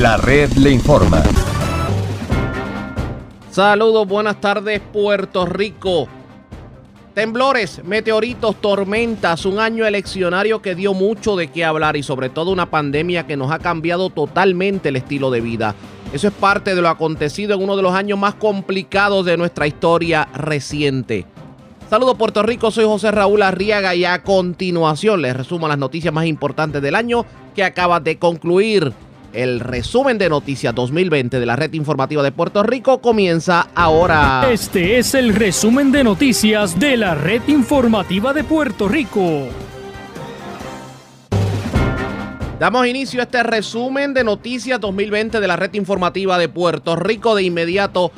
La red le informa. Saludos, buenas tardes Puerto Rico. Temblores, meteoritos, tormentas, un año eleccionario que dio mucho de qué hablar y sobre todo una pandemia que nos ha cambiado totalmente el estilo de vida. Eso es parte de lo acontecido en uno de los años más complicados de nuestra historia reciente. Saludos Puerto Rico, soy José Raúl Arriaga y a continuación les resumo las noticias más importantes del año que acaba de concluir. El resumen de noticias 2020 de la red informativa de Puerto Rico comienza ahora. Este es el resumen de noticias de la red informativa de Puerto Rico. Damos inicio a este resumen de noticias 2020 de la red informativa de Puerto Rico. De inmediato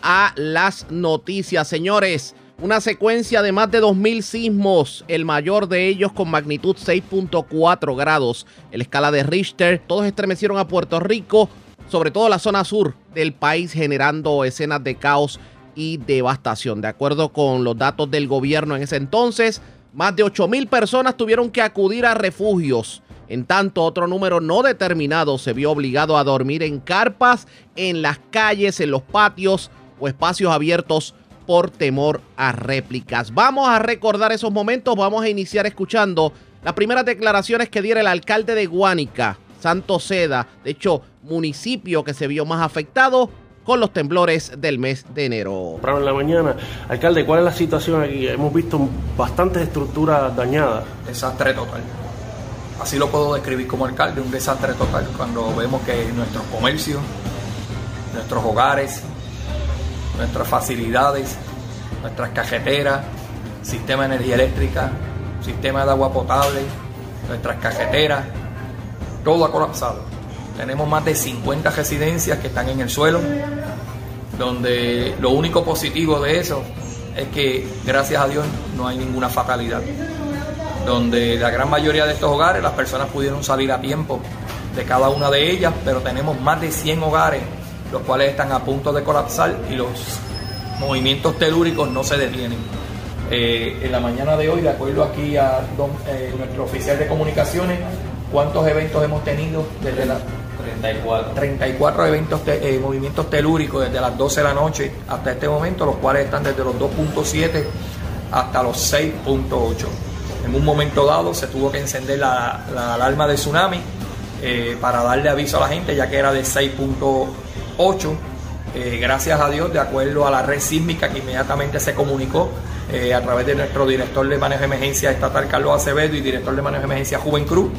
a las noticias, señores. Una secuencia de más de 2.000 sismos, el mayor de ellos con magnitud 6.4 grados. En la escala de Richter, todos estremecieron a Puerto Rico, sobre todo la zona sur del país, generando escenas de caos y devastación. De acuerdo con los datos del gobierno en ese entonces, más de 8.000 personas tuvieron que acudir a refugios. En tanto, otro número no determinado se vio obligado a dormir en carpas, en las calles, en los patios o espacios abiertos por temor a réplicas. Vamos a recordar esos momentos, vamos a iniciar escuchando las primeras declaraciones que diera el alcalde de Guánica, Santo Seda, de hecho, municipio que se vio más afectado con los temblores del mes de enero. En la mañana, alcalde, ¿cuál es la situación aquí? Hemos visto bastantes estructuras dañadas. Desastre total. Así lo puedo describir como alcalde, un desastre total cuando vemos que nuestros comercios, nuestros hogares, nuestras facilidades, nuestras cajeteras, sistema de energía eléctrica, sistema de agua potable, nuestras cajeteras, todo ha colapsado. Tenemos más de 50 residencias que están en el suelo, donde lo único positivo de eso es que gracias a Dios no hay ninguna fatalidad. Donde la gran mayoría de estos hogares las personas pudieron salir a tiempo de cada una de ellas, pero tenemos más de 100 hogares los cuales están a punto de colapsar y los movimientos telúricos no se detienen. Eh, en la mañana de hoy, de acuerdo aquí a eh, nuestro oficial de comunicaciones, ¿cuántos eventos hemos tenido desde las 34, 34 eventos, eh, movimientos telúricos desde las 12 de la noche hasta este momento, los cuales están desde los 2.7 hasta los 6.8. En un momento dado se tuvo que encender la, alarma de tsunami para darle aviso a la gente, ya que era de 6.8 8. Eh, gracias a Dios, de acuerdo a la red sísmica que inmediatamente se comunicó eh, a través de nuestro director de manejo de emergencia estatal Carlos Acevedo y director de manejo de emergencia Juven Cruz,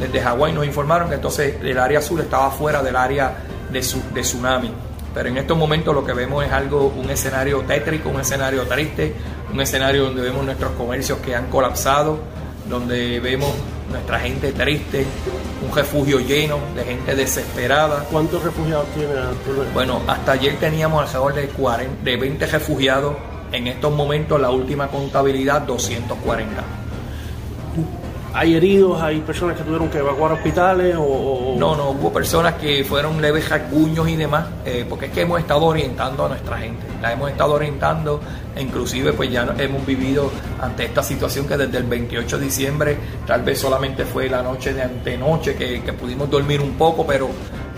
desde Hawái nos informaron que entonces el área sur estaba fuera del área de, de tsunami. Pero en estos momentos lo que vemos es algo, un escenario tétrico, un escenario triste, un escenario donde vemos nuestros comercios que han colapsado, donde vemos nuestra gente triste, un refugio lleno de gente desesperada. ¿Cuántos refugiados tiene Bueno, hasta ayer teníamos alrededor de, 40, de 20 refugiados. En estos momentos, la última contabilidad, 240. ¿Hay heridos? ¿Hay personas que tuvieron que evacuar hospitales? O, No, no, hubo personas que fueron leves rasguños y demás, eh, porque es que hemos estado orientando a nuestra gente, la hemos estado orientando, e inclusive pues ya hemos vivido ante esta situación que desde el 28 de diciembre, tal vez solamente fue la noche de antenoche que, que pudimos dormir un poco, pero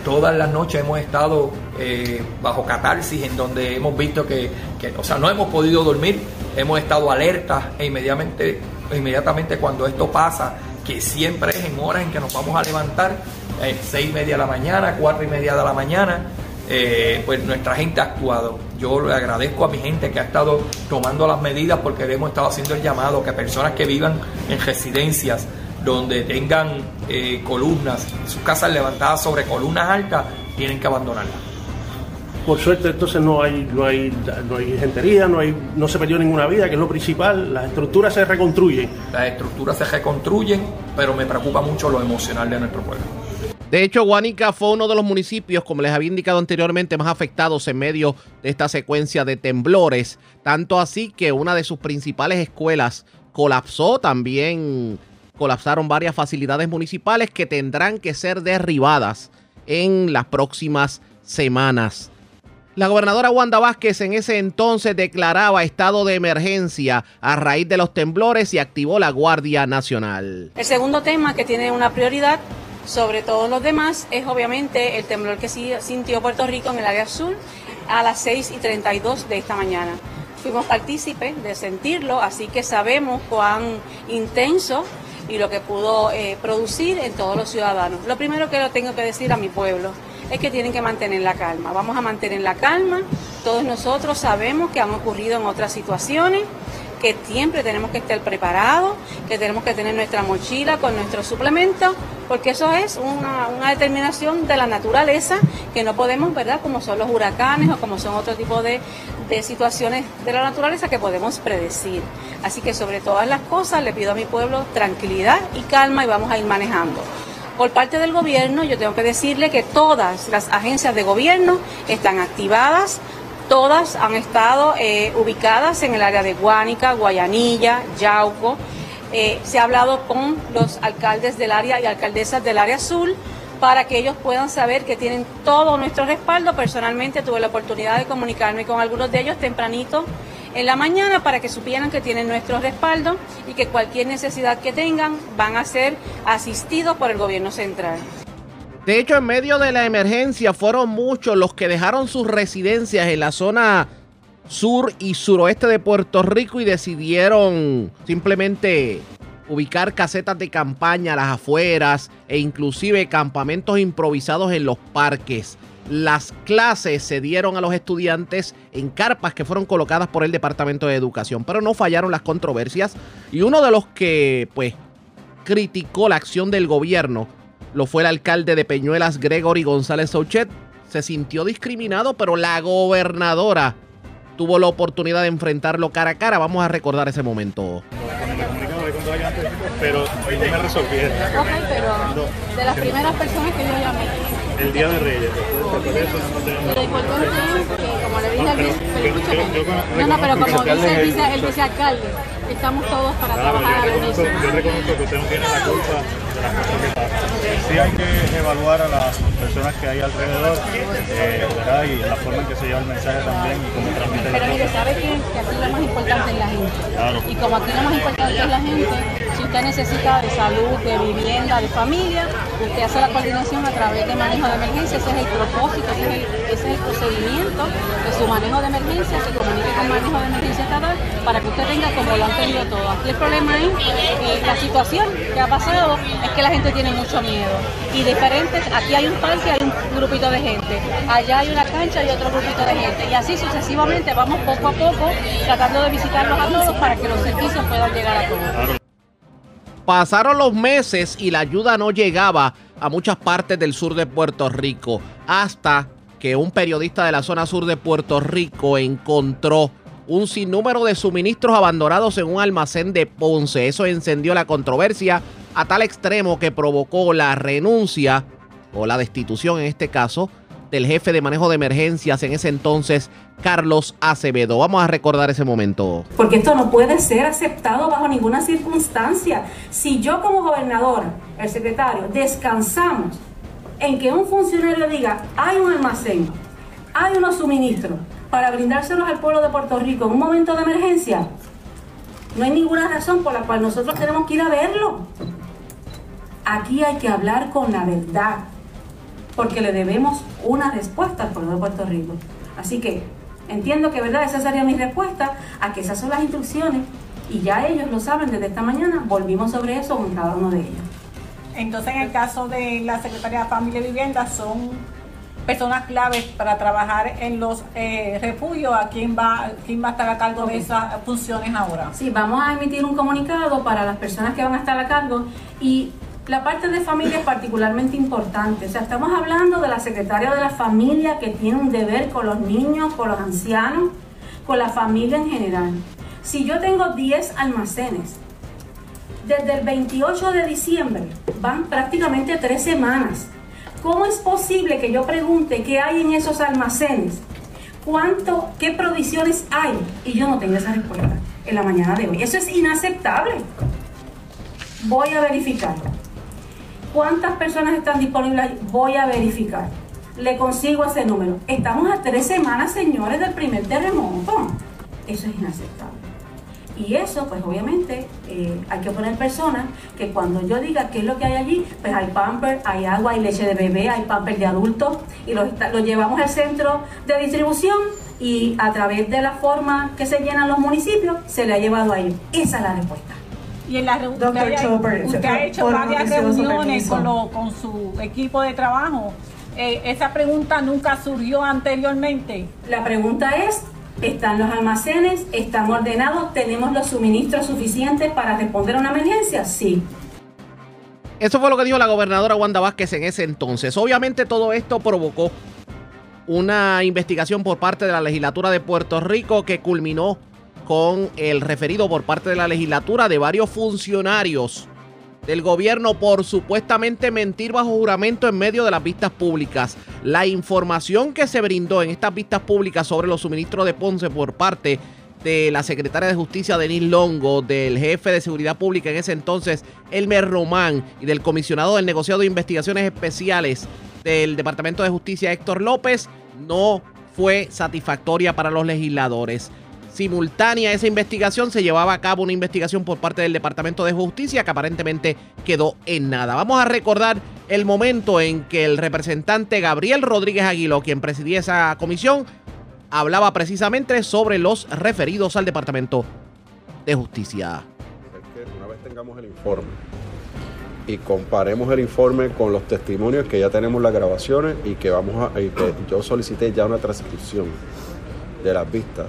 todas las noches hemos estado eh, bajo catarsis en donde hemos visto que, que, o sea, no hemos podido dormir, hemos estado alertas e inmediatamente inmediatamente cuando esto pasa, que siempre es en horas en que nos vamos a levantar, eh, seis y media de la mañana, cuatro y media de la mañana, eh, pues nuestra gente ha actuado. Yo le agradezco a mi gente que ha estado tomando las medidas porque hemos estado haciendo el llamado que personas que vivan en residencias donde tengan eh, columnas, sus casas levantadas sobre columnas altas, tienen que abandonarlas. Por suerte entonces no hay, no hay, no hay gentería, no hay, no se perdió ninguna vida, que es lo principal, las estructuras se reconstruyen. Las estructuras se reconstruyen, pero me preocupa mucho lo emocional de nuestro pueblo. De hecho, Guanica fue uno de los municipios, como les había indicado anteriormente, más afectados en medio de esta secuencia de temblores. Tanto así que una de sus principales escuelas colapsó. También colapsaron varias facilidades municipales que tendrán que ser derribadas en las próximas semanas. La gobernadora Wanda Vázquez en ese entonces declaraba estado de emergencia a raíz de los temblores y activó la Guardia Nacional. El segundo tema que tiene una prioridad Sobre todos los demás es obviamente el temblor que sintió Puerto Rico en el área sur a las 6 y 32 de esta mañana. Fuimos partícipes de sentirlo, así que sabemos cuán intenso y lo que pudo eh, producir en todos los ciudadanos. Lo primero que lo tengo que decir a mi pueblo es que tienen que mantener la calma. Vamos a mantener la calma. Todos nosotros sabemos que han ocurrido en otras situaciones que siempre tenemos que estar preparados, que tenemos que tener nuestra mochila con nuestros suplementos, porque eso es una, determinación de la naturaleza que no podemos, ¿verdad? Como son los huracanes o como son otro tipo de, de situaciones de la naturaleza que podemos predecir. Así que sobre todas las cosas le pido a mi pueblo tranquilidad y calma y vamos a ir manejando. Por parte del gobierno, yo tengo que decirle que todas las agencias de gobierno están activadas, Todas han estado eh, ubicadas en el área de Guánica, Guayanilla, Yauco. Eh, se ha hablado con los alcaldes del área y alcaldesas del área azul para que ellos puedan saber que tienen todo nuestro respaldo. Personalmente tuve la oportunidad de comunicarme con algunos de ellos tempranito en la mañana para que supieran que tienen nuestro respaldo y que cualquier necesidad que tengan van a ser asistidos por el gobierno central. De hecho, en medio de la emergencia fueron muchos los que dejaron sus residencias en la zona sur y suroeste de Puerto Rico y decidieron simplemente ubicar casetas de campaña a las afueras e inclusive campamentos improvisados en los parques. Las clases se dieron a los estudiantes en carpas que fueron colocadas por el Departamento de Educación, pero no fallaron las controversias y uno de los que pues criticó la acción del gobierno lo fue el alcalde de Peñuelas, Gregory González Souchet. Se sintió discriminado, pero la gobernadora tuvo la oportunidad de enfrentarlo cara a cara. Vamos a recordar ese momento. Pero me resolvieron. Ok, pero de las primeras personas que yo llamé. El día de Reyes. Lo importante es que, como le dije al vice, no, no, pero como dice el, vice, el vicealcalde, estamos todos para trabajar a la Yo reconozco que usted no tiene la culpa de las cosas que pasan. Sí hay que evaluar a las personas que hay alrededor eh, ¿verdad? y la forma en que se lleva el mensaje también y cómo transmite Pero mire, sabe que, aquí lo más importante es la gente. Claro. Y como aquí lo más importante es la gente, usted necesita de salud, de vivienda, de familia, usted hace la coordinación a través de manejo de emergencia, ese es el propósito, ese es el, procedimiento de su manejo de emergencia, se comunique con manejo de emergencia estatal para que usted tenga como lo han tenido todo. Aquí el problema es eh, la situación que ha pasado es que la gente tiene mucho miedo. Y diferentes, aquí hay un parque, hay un grupito de gente, allá hay una cancha y otro grupito de gente. Y así sucesivamente vamos poco a poco tratando de visitarlos a todos para que los servicios puedan llegar a todos. Pasaron los meses y la ayuda no llegaba a muchas partes del sur de Puerto Rico hasta que un periodista de la zona sur de Puerto Rico encontró un sinnúmero de suministros abandonados en un almacén de Ponce. Eso encendió la controversia a tal extremo que provocó la renuncia o la destitución en este caso del jefe de manejo de emergencias en ese entonces, Carlos Acevedo. Vamos a recordar ese momento. Porque esto no puede ser aceptado bajo ninguna circunstancia. Si yo como gobernador, el secretario, descansamos en que un funcionario diga, hay un almacén, hay unos suministros para brindárselos al pueblo de Puerto Rico en un momento de emergencia, no hay ninguna razón por la cual nosotros tenemos que ir a verlo. Aquí hay que hablar con la verdad, porque le debemos una respuesta al pueblo de Puerto Rico. Así que entiendo que, ¿verdad? Esa sería mi respuesta a que esas son las instrucciones y ya ellos lo saben desde esta mañana. Volvimos sobre eso con cada uno de ellos. Entonces, en el caso de la Secretaría de Familia y Vivienda, son personas claves para trabajar en los eh, refugios. ¿A quién va, quién va a estar a cargo de esas funciones ahora? Sí, vamos a emitir un comunicado para las personas que van a estar a cargo y la parte de familia es particularmente importante. O sea, estamos hablando de la secretaria de la familia que tiene un deber con los niños, con los ancianos, con la familia en general. Si yo tengo 10 almacenes desde el 28 de diciembre, van prácticamente tres semanas. ¿Cómo es posible que yo pregunte qué hay en esos almacenes? ¿Cuánto, qué provisiones hay? Y yo no tengo esa respuesta en la mañana de hoy. Eso es inaceptable. Voy a verificar. ¿Cuántas personas están disponibles? Voy a verificar. Le consigo ese número. Estamos a tres semanas, señores, del primer terremoto. Eso es inaceptable. Y eso, pues obviamente, eh, hay que poner personas que cuando yo diga qué es lo que hay allí, pues hay pamper, hay agua, hay leche de bebé, hay pamper de adultos, y los, los llevamos al centro de distribución y a través de la forma que se llenan los municipios, se le ha llevado a ellos. Esa es la respuesta. Y en la reunión, usted, ha, Chopper, usted ha hecho varias reuniones permiso. con, lo- con su equipo de trabajo. Eh, esa pregunta nunca surgió anteriormente. La pregunta es, ¿están los almacenes? ¿Están ordenados? ¿Tenemos los suministros suficientes para responder a una emergencia? Sí. Eso fue lo que dijo la gobernadora Wanda Vázquez en ese entonces. Obviamente todo esto provocó una investigación por parte de la legislatura de Puerto Rico que culminó con el referido por parte de la legislatura de varios funcionarios del gobierno por supuestamente mentir bajo juramento en medio de las vistas públicas. La información que se brindó en estas vistas públicas sobre los suministros de Ponce por parte de la secretaria de Justicia Denis Longo, del jefe de Seguridad Pública en ese entonces, Elmer Román, y del comisionado del negociado de investigaciones especiales del Departamento de Justicia, Héctor López, no fue satisfactoria para los legisladores. Simultánea a esa investigación se llevaba a cabo una investigación por parte del Departamento de Justicia que aparentemente quedó en nada. Vamos a recordar el momento en que el representante Gabriel Rodríguez Aguiló, quien presidía esa comisión, hablaba precisamente sobre los referidos al Departamento de Justicia. una vez tengamos el informe y comparemos el informe con los testimonios que ya tenemos las grabaciones y que vamos a y que yo solicité ya una transcripción de las vistas.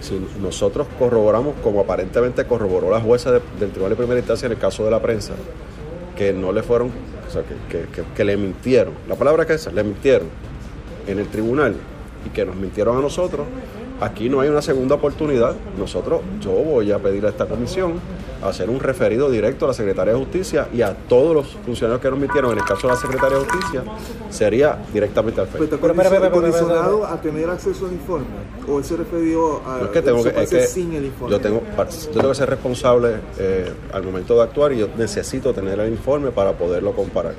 Si nosotros corroboramos como aparentemente corroboró la jueza de- del Tribunal de Primera Instancia en el caso de la prensa, que no le fueron, o sea, que, que- que- le mintieron, la palabra que es le mintieron en el tribunal y que nos mintieron a nosotros, aquí no hay una segunda oportunidad. Nosotros, yo voy a pedir a esta comisión hacer un referido directo a la Secretaría de Justicia y a todos los funcionarios que nos mintieron, en el caso de la Secretaría de Justicia, sería directamente al FEI. Pero está Pero, pero, pero, pero, pero, condicionado a tener acceso al informe. O él se refirió a No es que tengo que, es que sin el informe. yo tengo, yo tengo que ser responsable eh, al momento de actuar y yo necesito tener el informe para poderlo comparar.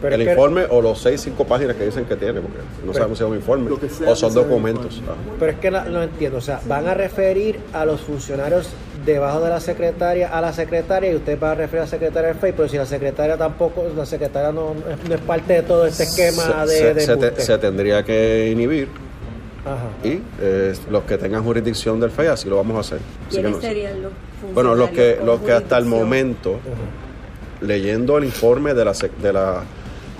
Pero el que- informe o los seis, cinco páginas que dicen que tiene, porque no sabemos si es un informe sea o son documentos. Ah. Pero es que no, no entiendo, o sea, van a referir a los funcionarios debajo de la secretaria a la secretaria y usted va a referir a la secretaria del FEI, pero si la secretaria tampoco, la secretaria no, no es, parte de todo este esquema se, de, se- de se te- embuste. se tendría que inhibir Ajá. y eh, los que tengan jurisdicción del FEI así lo vamos a hacer. Así que ¿Quiénes no- serían los bueno, los que, los que hasta el momento, leyendo el informe de la, sec- de la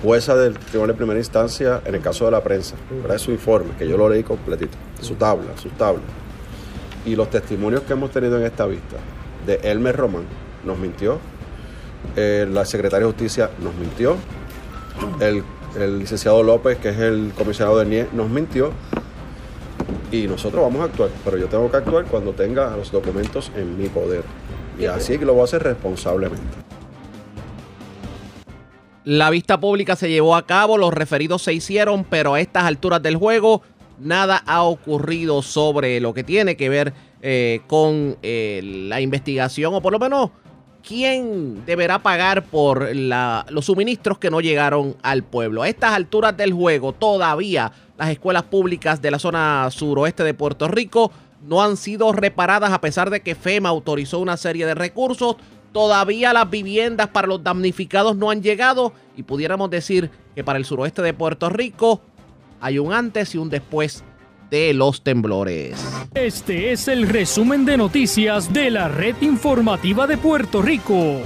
jueza del Tribunal de Primera Instancia en el caso de la prensa, ¿verdad? su informe, que yo lo leí completito, su tabla, su tabla, y los testimonios que hemos tenido en esta vista de Elmer Román, nos mintió, eh, la secretaria de Justicia nos mintió, el, el licenciado López, que es el comisionado de NIE, nos mintió, y nosotros vamos a actuar, pero yo tengo que actuar cuando tenga los documentos en mi poder. Y así lo voy a hacer responsablemente. La vista pública se llevó a cabo, los referidos se hicieron, pero a estas alturas del juego nada ha ocurrido sobre lo que tiene que ver eh, con eh, la investigación o por lo menos quién deberá pagar por la- los suministros que no llegaron al pueblo. A estas alturas del juego todavía las escuelas públicas de la zona suroeste de Puerto Rico no han sido reparadas a pesar de que FEMA autorizó una serie de recursos. Todavía las viviendas para los damnificados no han llegado y pudiéramos decir que para el suroeste de Puerto Rico hay un antes y un después de los temblores. Este es el resumen de noticias de la red informativa de Puerto Rico.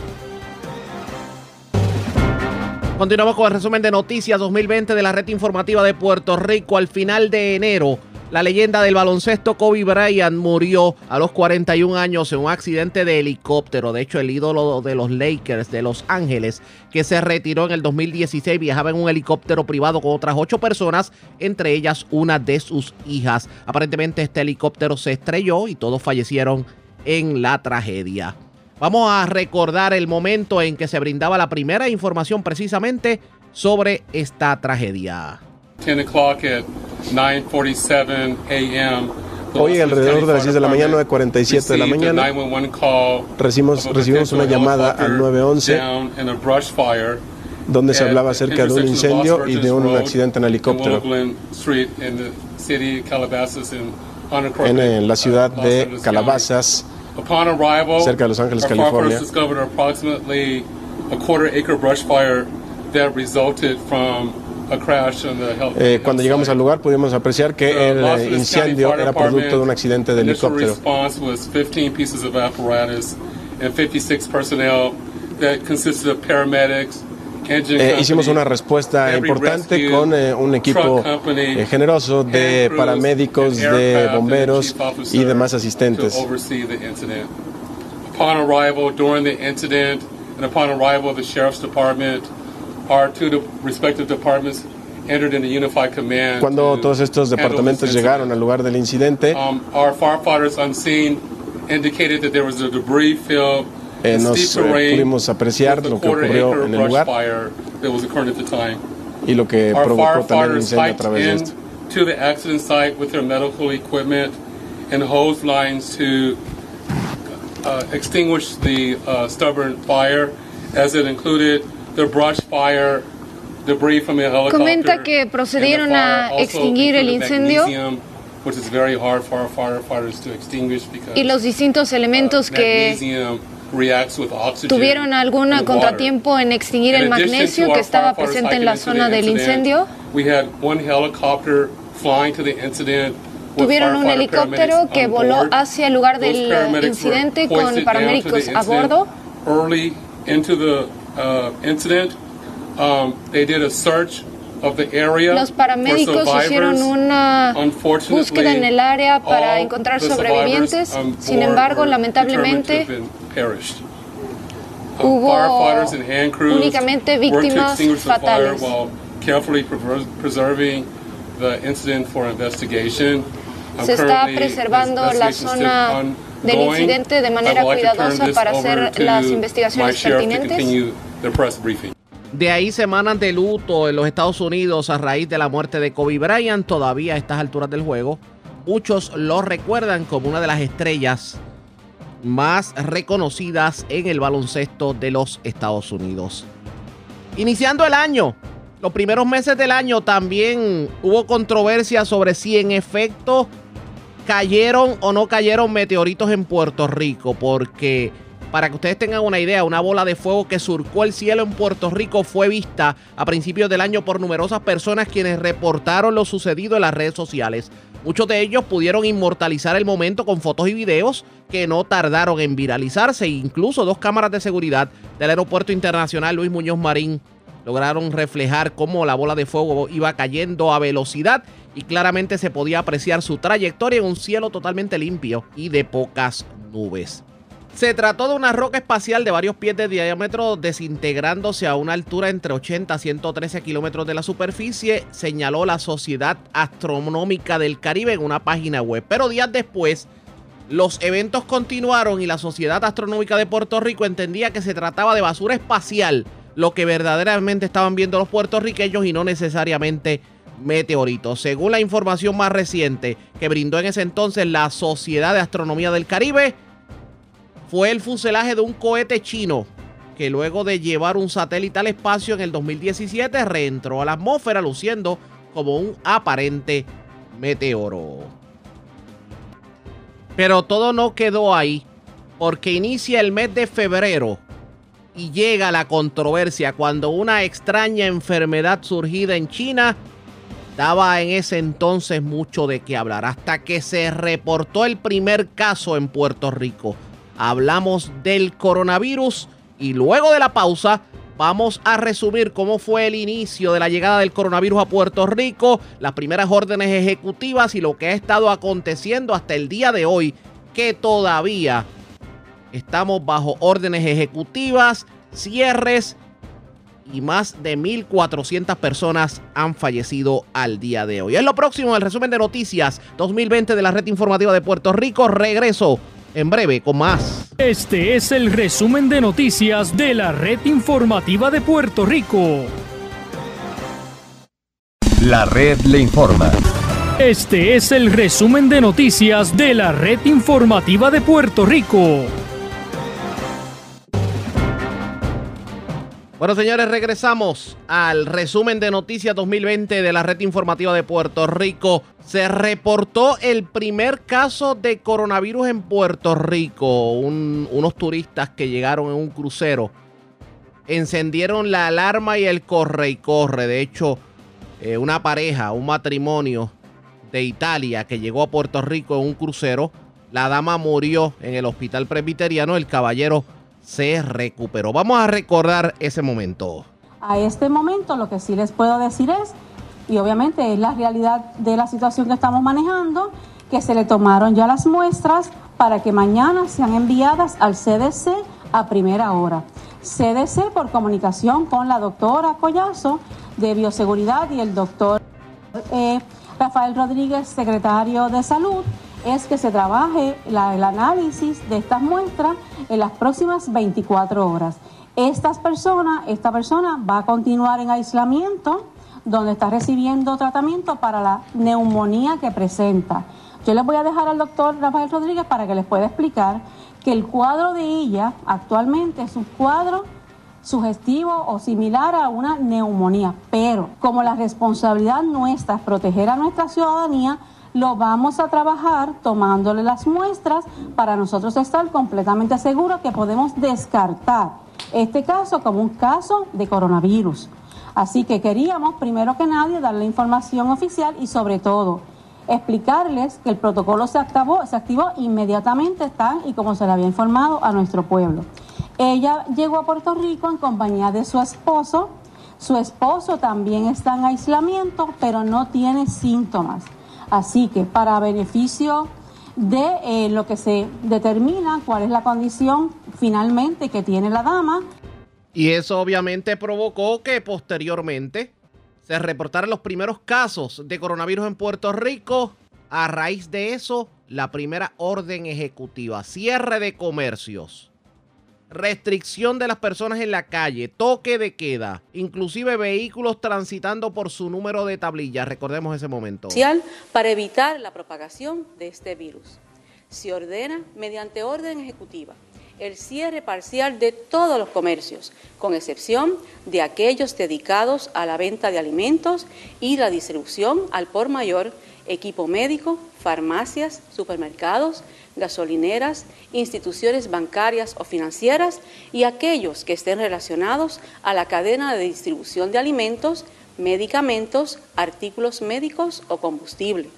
Continuamos con el resumen de noticias 2020 de la red informativa de Puerto Rico. Al final de enero, la leyenda del baloncesto Kobe Bryant murió a los 41 años en un accidente de helicóptero. De hecho, el ídolo de los Lakers de Los Ángeles, que se retiró en el 2016, viajaba en un helicóptero privado con otras ocho personas, entre ellas una de sus hijas. Aparentemente este helicóptero se estrelló y todos fallecieron en la tragedia. Vamos a recordar el momento en que se brindaba la primera información precisamente sobre esta tragedia. 10 o'clock at 9:47 a.m. Hoy alrededor de las 10 de la mañana, 9.47 de la mañana, recibimos, recibimos una llamada al 911 donde se hablaba acerca de un incendio y de un accidente en helicóptero en, la ciudad de Calabazas cerca de Los Ángeles, California. Eh, cuando llegamos al lugar pudimos apreciar que el eh, incendio era producto de un accidente de helicóptero. response was 15 pieces of apparatus and 56 personnel that consisted of paramedics, engine Eh, hicimos una respuesta importante con eh, un equipo eh, generoso de paramédicos, de bomberos y demás asistentes. Upon arrival, during the incident, and upon arrival of the sheriff's department, our two de- respective departments entered into unified command. Cuando to todos estos departamentos llegaron al lugar del incidente, Um, our firefighters on scene indicated that there was a debris field eh, and nos eh, pudimos apreciar a lo que ocurrió en el lugar fire that was occurring at the time. y lo que Our provocó también el firefighters incendio a través de esto. to the accident site with their medical equipment and hose lines to uh, extinguish the uh, stubborn fire, as it included the brush fire, debris from the helicopter. Comenta que procedieron a extinguir el incendio. magnesium, Which is very hard for our firefighters to extinguish because y los distintos elementos que tuvieron algún contratiempo en extinguir el magnesio que estaba presente en la zona del incendio. We had one helicopter flying to the incident. with Tuvieron un helicóptero que voló hacia el lugar del incidente con paramédicos a bordo. Uh, incident, um, they did a search of the area Los for paramédicos survivors. hicieron una búsqueda en el área para encontrar sobrevivientes. Sin embargo, lamentablemente. Um, hubo firefighters and hand crews únicamente worked to víctimas extinguish the fire fatales. while carefully prever- preserving the incident for investigation. Um, Se está preservando la zona del incidente de manera cuidadosa para hacer las investigaciones pertinentes. De ahí semanas de luto en los Estados Unidos a raíz de la muerte de Kobe Bryant, todavía a estas alturas del juego. Muchos lo recuerdan como una de las estrellas más reconocidas en el baloncesto de los Estados Unidos. Iniciando el año, los primeros meses del año también hubo controversia sobre si en efecto cayeron o no cayeron meteoritos en Puerto Rico, porque para que ustedes tengan una idea, una bola de fuego que surcó el cielo en Puerto Rico fue vista a principios del año por numerosas personas quienes reportaron lo sucedido en las redes sociales. Muchos de ellos pudieron inmortalizar el momento con fotos y videos que no tardaron en viralizarse. Incluso dos cámaras de seguridad del Aeropuerto Internacional Luis Muñoz Marín lograron reflejar cómo la bola de fuego iba cayendo a velocidad y claramente se podía apreciar su trayectoria en un cielo totalmente limpio y de pocas nubes. Se trató de una roca espacial de varios pies de diámetro desintegrándose a una altura entre 80 a 113 kilómetros de la superficie, señaló la Sociedad Astronómica del Caribe en una página web. Pero días después, los eventos continuaron y la Sociedad Astronómica de Puerto Rico entendía que se trataba de basura espacial, lo que verdaderamente estaban viendo los puertorriqueños y no necesariamente meteoritos. Según la información más reciente que brindó en ese entonces la Sociedad de Astronomía del Caribe, fue el fuselaje de un cohete chino que luego de llevar un satélite al espacio en el 2017 reentró a la atmósfera luciendo como un aparente meteoro. Pero todo no quedó ahí, porque inicia el mes de febrero y llega la controversia cuando una extraña enfermedad surgida en China daba en ese entonces mucho de qué hablar, hasta que se reportó el primer caso en Puerto Rico. Hablamos del coronavirus y luego de la pausa vamos a resumir cómo fue el inicio de la llegada del coronavirus a Puerto Rico, las primeras órdenes ejecutivas y lo que ha estado aconteciendo hasta el día de hoy, que todavía estamos bajo órdenes ejecutivas, cierres y más de 1.400 personas han fallecido al día de hoy. Es lo próximo el resumen de noticias 2020 de la red informativa de Puerto Rico. Regreso en breve con más. Este es el resumen de noticias de la red informativa de Puerto Rico. La red le informa. Este es el resumen de noticias de la red informativa de Puerto Rico. Bueno, señores, regresamos al resumen de Noticias 2020 de la red informativa de Puerto Rico. Se reportó el primer caso de coronavirus en Puerto Rico. unos turistas que llegaron en un crucero encendieron la alarma y el corre y corre. De hecho, eh, una pareja, un matrimonio de Italia que llegó a Puerto Rico en un crucero, la dama murió en el hospital presbiteriano, el caballero se recuperó. Vamos a recordar ese momento. A este momento lo que sí les puedo decir es, y obviamente es la realidad de la situación que estamos manejando, que se le tomaron ya las muestras para que mañana sean enviadas al CDC a primera hora. CDC por comunicación con la doctora Collazo de Bioseguridad y el doctor eh, Rafael Rodríguez, secretario de Salud, es que se trabaje el análisis de estas muestras en las próximas 24 horas. Esta persona va a continuar en aislamiento donde está recibiendo tratamiento para la neumonía que presenta. Yo les voy a dejar al doctor Rafael Rodríguez para que les pueda explicar que el cuadro de ella actualmente es un cuadro sugestivo o similar a una neumonía, pero como la responsabilidad nuestra es proteger a nuestra ciudadanía, lo vamos a trabajar tomándole las muestras para nosotros estar completamente seguros que podemos descartar este caso como un caso de coronavirus. Así que queríamos, primero que nadie, darle información oficial y sobre todo explicarles que el protocolo se activó, se activó inmediatamente tan y como se le había informado a nuestro pueblo. Ella llegó a Puerto Rico en compañía de su esposo. Su esposo también está en aislamiento, pero no tiene síntomas. Así que para beneficio de eh, lo que se determina cuál es la condición finalmente que tiene la dama. Y eso obviamente provocó que posteriormente se reportaran los primeros casos de coronavirus en Puerto Rico. A raíz de eso, la primera orden ejecutiva, cierre de comercios restricción de las personas en la calle, toque de queda, inclusive vehículos transitando por su número de tablilla. Recordemos ese momento. Para evitar la propagación de este virus. Se ordena mediante orden ejecutiva el cierre parcial de todos los comercios, con excepción de aquellos dedicados a la venta de alimentos y la distribución al por mayor, equipo médico, farmacias, supermercados, gasolineras, instituciones bancarias o financieras y aquellos que estén relacionados a la cadena de distribución de alimentos, medicamentos, artículos médicos o combustible.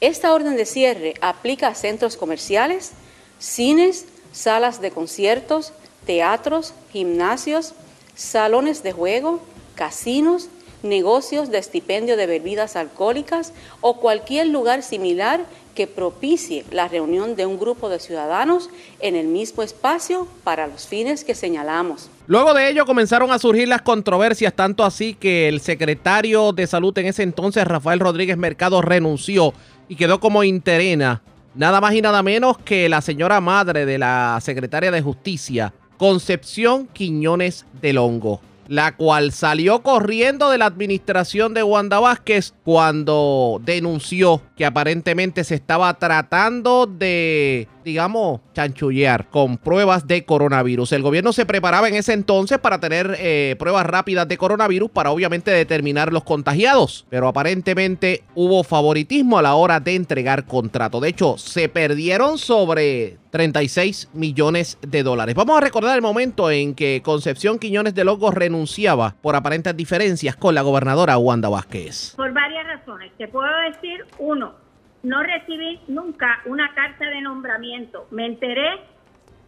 Esta orden de cierre aplica a centros comerciales, cines, salas de conciertos, teatros, gimnasios, salones de juego, casinos, negocios de estipendio de bebidas alcohólicas o cualquier lugar similar que propicie la reunión de un grupo de ciudadanos en el mismo espacio para los fines que señalamos. Luego de ello comenzaron a surgir las controversias, tanto así que el secretario de salud en ese entonces, Rafael Rodríguez Mercado, renunció y quedó como interena, nada más y nada menos que la señora madre de la secretaria de justicia, Concepción Quiñones del Hongo la cual salió corriendo de la administración de Wanda Vázquez cuando denunció que aparentemente se estaba tratando de, digamos, chanchullear con pruebas de coronavirus. El gobierno se preparaba en ese entonces para tener eh, pruebas rápidas de coronavirus para obviamente determinar los contagiados, pero aparentemente hubo favoritismo a la hora de entregar contrato. De hecho, se perdieron sobre 36 millones de dólares. Vamos a recordar el momento en que Concepción Quiñones de Logos renunciaba por aparentes diferencias con la gobernadora Wanda Vázquez. Por varias razones. Te puedo decir, uno, no recibí nunca una carta de nombramiento. Me enteré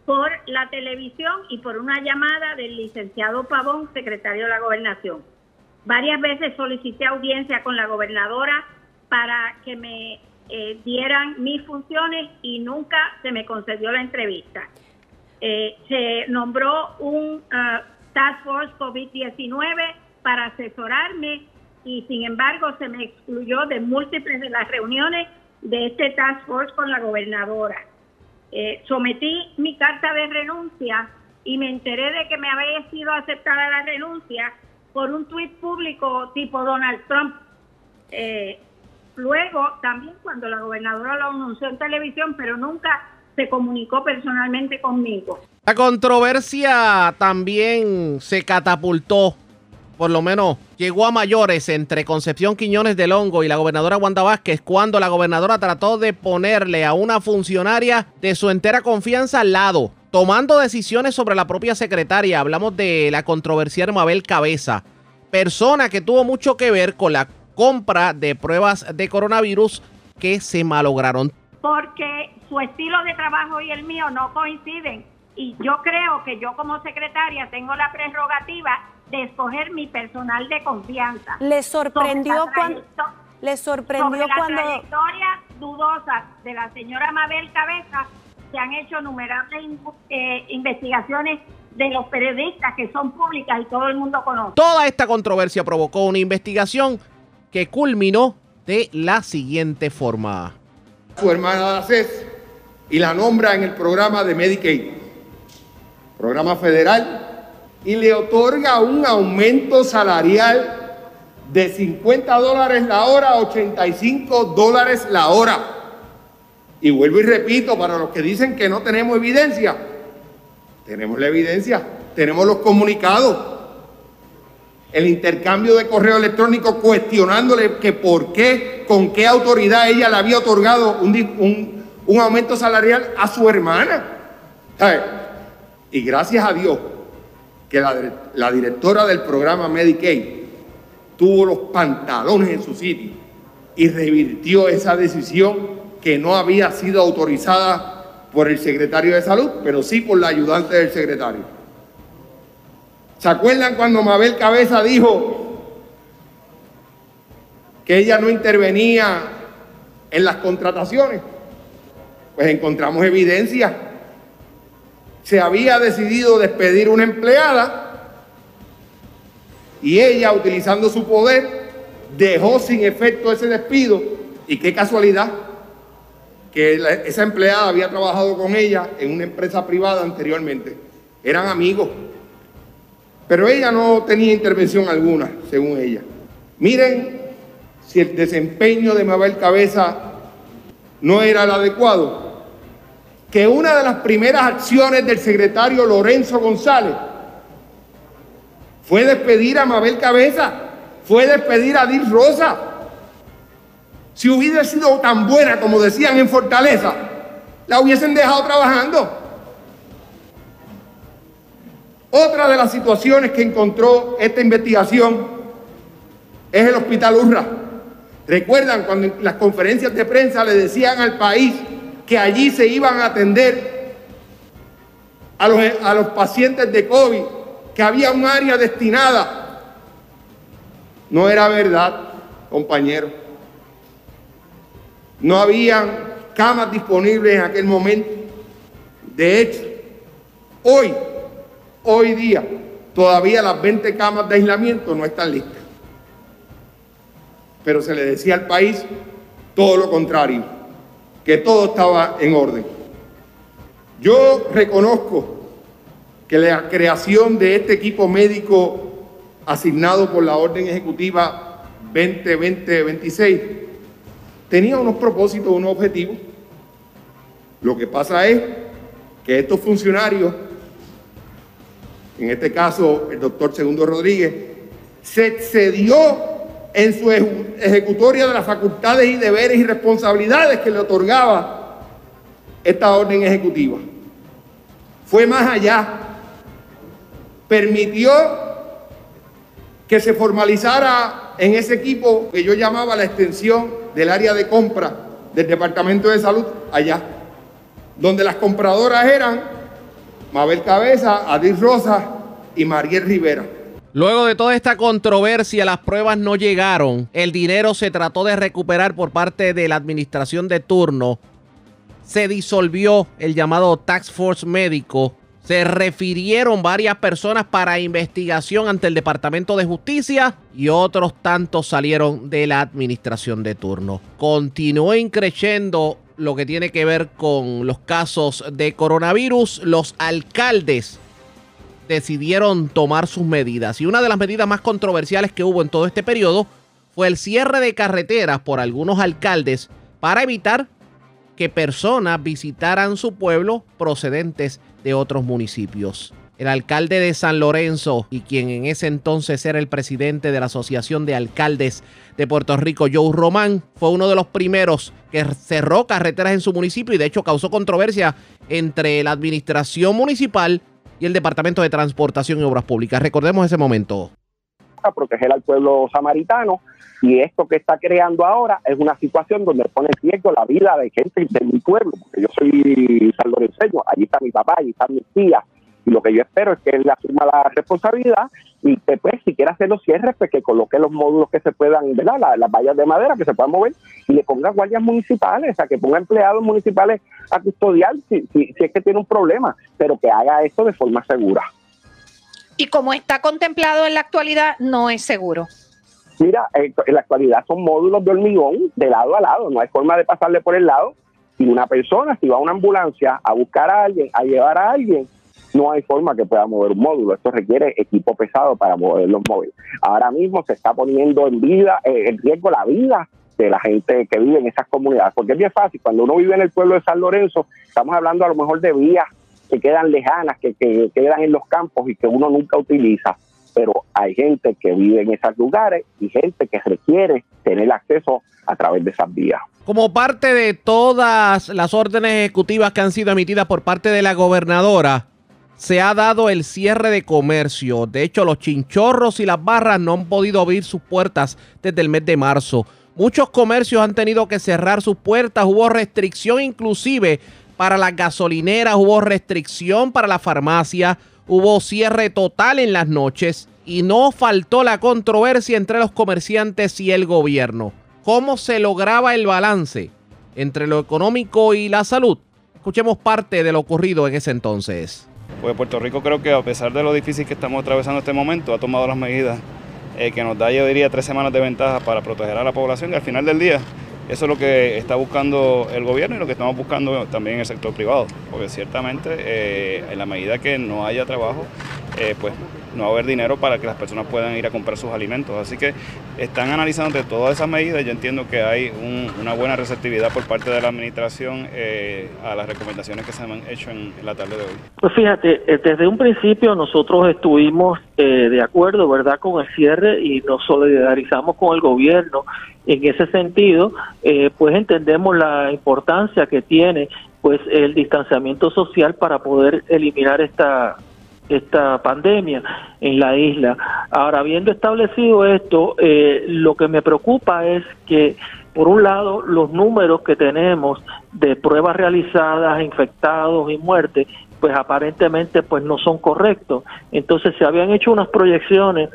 por la televisión y por una llamada del licenciado Pavón, secretario de la gobernación. Varias veces solicité audiencia con la gobernadora para que me eh, dieran mis funciones y nunca se me concedió la entrevista. Eh, se nombró un uh, Task Force COVID-19 para asesorarme y sin embargo se me excluyó de múltiples de las reuniones de este Task Force con la gobernadora. Eh, sometí mi carta de renuncia y me enteré de que me había sido aceptada la renuncia por un tuit público tipo Donald Trump. Eh, Luego, también cuando la gobernadora lo anunció en televisión, pero nunca se comunicó personalmente conmigo. La controversia también se catapultó, por lo menos llegó a mayores entre Concepción Quiñones del Hongo y la gobernadora Wanda Vázquez cuando la gobernadora trató de ponerle a una funcionaria de su entera confianza al lado, tomando decisiones sobre la propia secretaria. Hablamos de la controversial Mabel Cabeza, persona que tuvo mucho que ver con la compra de pruebas de coronavirus que se malograron. Porque su estilo de trabajo y el mío no coinciden. Y yo creo que yo como secretaria tengo la prerrogativa de escoger mi personal de confianza. ¿Le sorprendió cuando le sorprendió sobre cuando la trayectoria dudosa de la señora Mabel Cabeza se han hecho numerables in- eh, investigaciones de los periodistas que son públicas y todo el mundo conoce. Toda esta controversia provocó una investigación que culminó de la siguiente forma. su hermana la CES y la nombra en el programa de Medicaid, programa federal, y le otorga un aumento salarial de 50 dólares la hora a 85 dólares la hora. Y vuelvo y repito, para los que dicen que no tenemos evidencia, tenemos la evidencia, tenemos los comunicados, el intercambio de correo electrónico cuestionándole que por qué, con qué autoridad ella le había otorgado un, un- un aumento salarial a su hermana. ¿Sabe? Y gracias a Dios que la, dire- la directora del programa Medicaid tuvo los pantalones en su sitio y revirtió esa decisión que no había sido autorizada por el secretario de salud, pero sí por la ayudante del secretario. ¿Se acuerdan cuando Mabel Cabeza dijo que ella no intervenía en las contrataciones? Pues encontramos evidencia. Se había decidido despedir una empleada y ella, utilizando su poder, dejó sin efecto ese despido. Y qué casualidad que esa empleada había trabajado con ella en una empresa privada anteriormente. Eran amigos. Pero ella no tenía intervención alguna, según ella. Miren si el desempeño de Mabel Cabeza no era el adecuado. Que una de las primeras acciones del secretario Lorenzo González fue despedir a Mabel Cabeza, fue despedir a Dir Rosa. Si hubiera sido tan buena como decían en Fortaleza, la hubiesen dejado trabajando. Otra de las situaciones que encontró esta investigación es el Hospital Urra. Recuerdan cuando en las conferencias de prensa le decían al país que allí se iban a atender a los, pacientes de COVID, que había un área destinada. No era verdad, compañero. No habían camas disponibles en aquel momento. De hecho, hoy, hoy día, todavía las 20 camas de aislamiento no están listas. Pero se le decía al país todo lo contrario, que todo estaba en orden. Yo reconozco que la creación de este equipo médico asignado por la Orden Ejecutiva 2020-26 tenía unos propósitos, unos objetivos. Lo que pasa es que estos funcionarios, en este caso el doctor Segundo Rodríguez, se excedió en su ejecutoria de las facultades y deberes y responsabilidades que le otorgaba esta orden ejecutiva. Fue más allá. Permitió que se formalizara en ese equipo que yo llamaba la extensión del área de compra del Departamento de Salud allá, donde las compradoras eran Mabel Cabeza, Adil Rosa y Mariel Rivera. Luego de toda esta controversia, las pruebas no llegaron. El dinero se trató de recuperar por parte de la administración de turno. Se disolvió el llamado Tax Force médico. Se refirieron varias personas para investigación ante el Departamento de Justicia y otros tantos salieron de la administración de turno. Continuó increciendo lo que tiene que ver con los casos de coronavirus. Los alcaldes decidieron tomar sus medidas. Y una de las medidas más controversiales que hubo en todo este periodo fue el cierre de carreteras por algunos alcaldes para evitar que personas visitaran su pueblo procedentes de otros municipios. El alcalde de San Lorenzo y quien en ese entonces era el presidente de la Asociación de Alcaldes de Puerto Rico, Joe Román, fue uno de los primeros que cerró carreteras en su municipio y de hecho causó controversia entre la administración municipal y el Departamento de Transportación y Obras Públicas. Recordemos ese momento. A proteger al pueblo samaritano y esto que está creando ahora es una situación donde pone en riesgo la vida de gente de mi pueblo, porque yo soy salvadoreño, allí está mi papá, allí están mis tías, y lo que yo espero es que él asuma la responsabilidad y que, pues, si quiere hacer los cierres, pues que coloque los módulos que se puedan, ¿verdad? Las, vallas de madera que se puedan mover y le ponga guardias municipales, o sea, que ponga empleados municipales a custodiar si, si, si es que tiene un problema, pero que haga esto de forma segura. Y como está contemplado en la actualidad, no es seguro. Mira, en la actualidad son módulos de hormigón de lado a lado, no hay forma de pasarle por el lado. Y una persona, si va a una ambulancia a buscar a alguien, a llevar a alguien, no hay forma que pueda mover un módulo. Esto requiere equipo pesado para mover los móviles. Ahora mismo se está poniendo en vida, eh, en riesgo la vida de la gente que vive en esas comunidades, porque es bien fácil, cuando uno vive en el pueblo de San Lorenzo, estamos hablando a lo mejor de vías que quedan lejanas, que, que quedan en los campos y que uno nunca utiliza, pero hay gente que vive en esos lugares y gente que requiere tener acceso a través de esas vías. Como parte de todas las órdenes ejecutivas que han sido emitidas por parte de la gobernadora, se ha dado el cierre de comercio. De hecho, los chinchorros y las barras no han podido abrir sus puertas desde el mes de marzo. Muchos comercios han tenido que cerrar sus puertas. Hubo restricción inclusive para las gasolineras, hubo restricción para la farmacia, hubo cierre total en las noches y no faltó la controversia entre los comerciantes y el gobierno. ¿Cómo se lograba el balance entre lo económico y la salud? Escuchemos parte de lo ocurrido en ese entonces. Pues Puerto Rico creo que a pesar de lo difícil que estamos atravesando este momento, ha tomado las medidas eh, que nos da, yo diría, tres semanas de ventaja para proteger a la población. Y al final del día eso es lo que está buscando el gobierno y lo que estamos buscando también el sector privado, porque ciertamente eh, en la medida que no haya trabajo, eh, pues no va a haber dinero para que las personas puedan ir a comprar sus alimentos. Así que están analizando de todas esas medidas. Yo entiendo que hay una buena receptividad por parte de la administración eh, a las recomendaciones que se han hecho en, la tarde de hoy. Pues fíjate, eh, desde un principio nosotros estuvimos eh, de acuerdo, ¿verdad?, con el cierre y nos solidarizamos con el gobierno. En ese sentido, pues entendemos la importancia que tiene pues el distanciamiento social para poder eliminar esta esta pandemia en la isla. Ahora, habiendo establecido esto, eh, lo que me preocupa es que, por un lado, los números que tenemos de pruebas realizadas, infectados y muertes, pues aparentemente pues no son correctos. Entonces se habían hecho unas proyecciones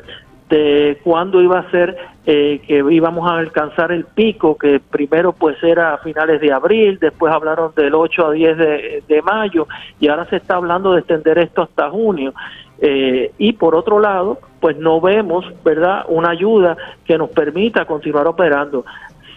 de cuándo iba a ser eh, que íbamos a alcanzar el pico, que primero pues era a finales de abril, después hablaron del 8 a 10 de, mayo y ahora se está hablando de extender esto hasta junio. Eh, y por otro lado, pues no vemos, ¿verdad?, una ayuda que nos permita continuar operando.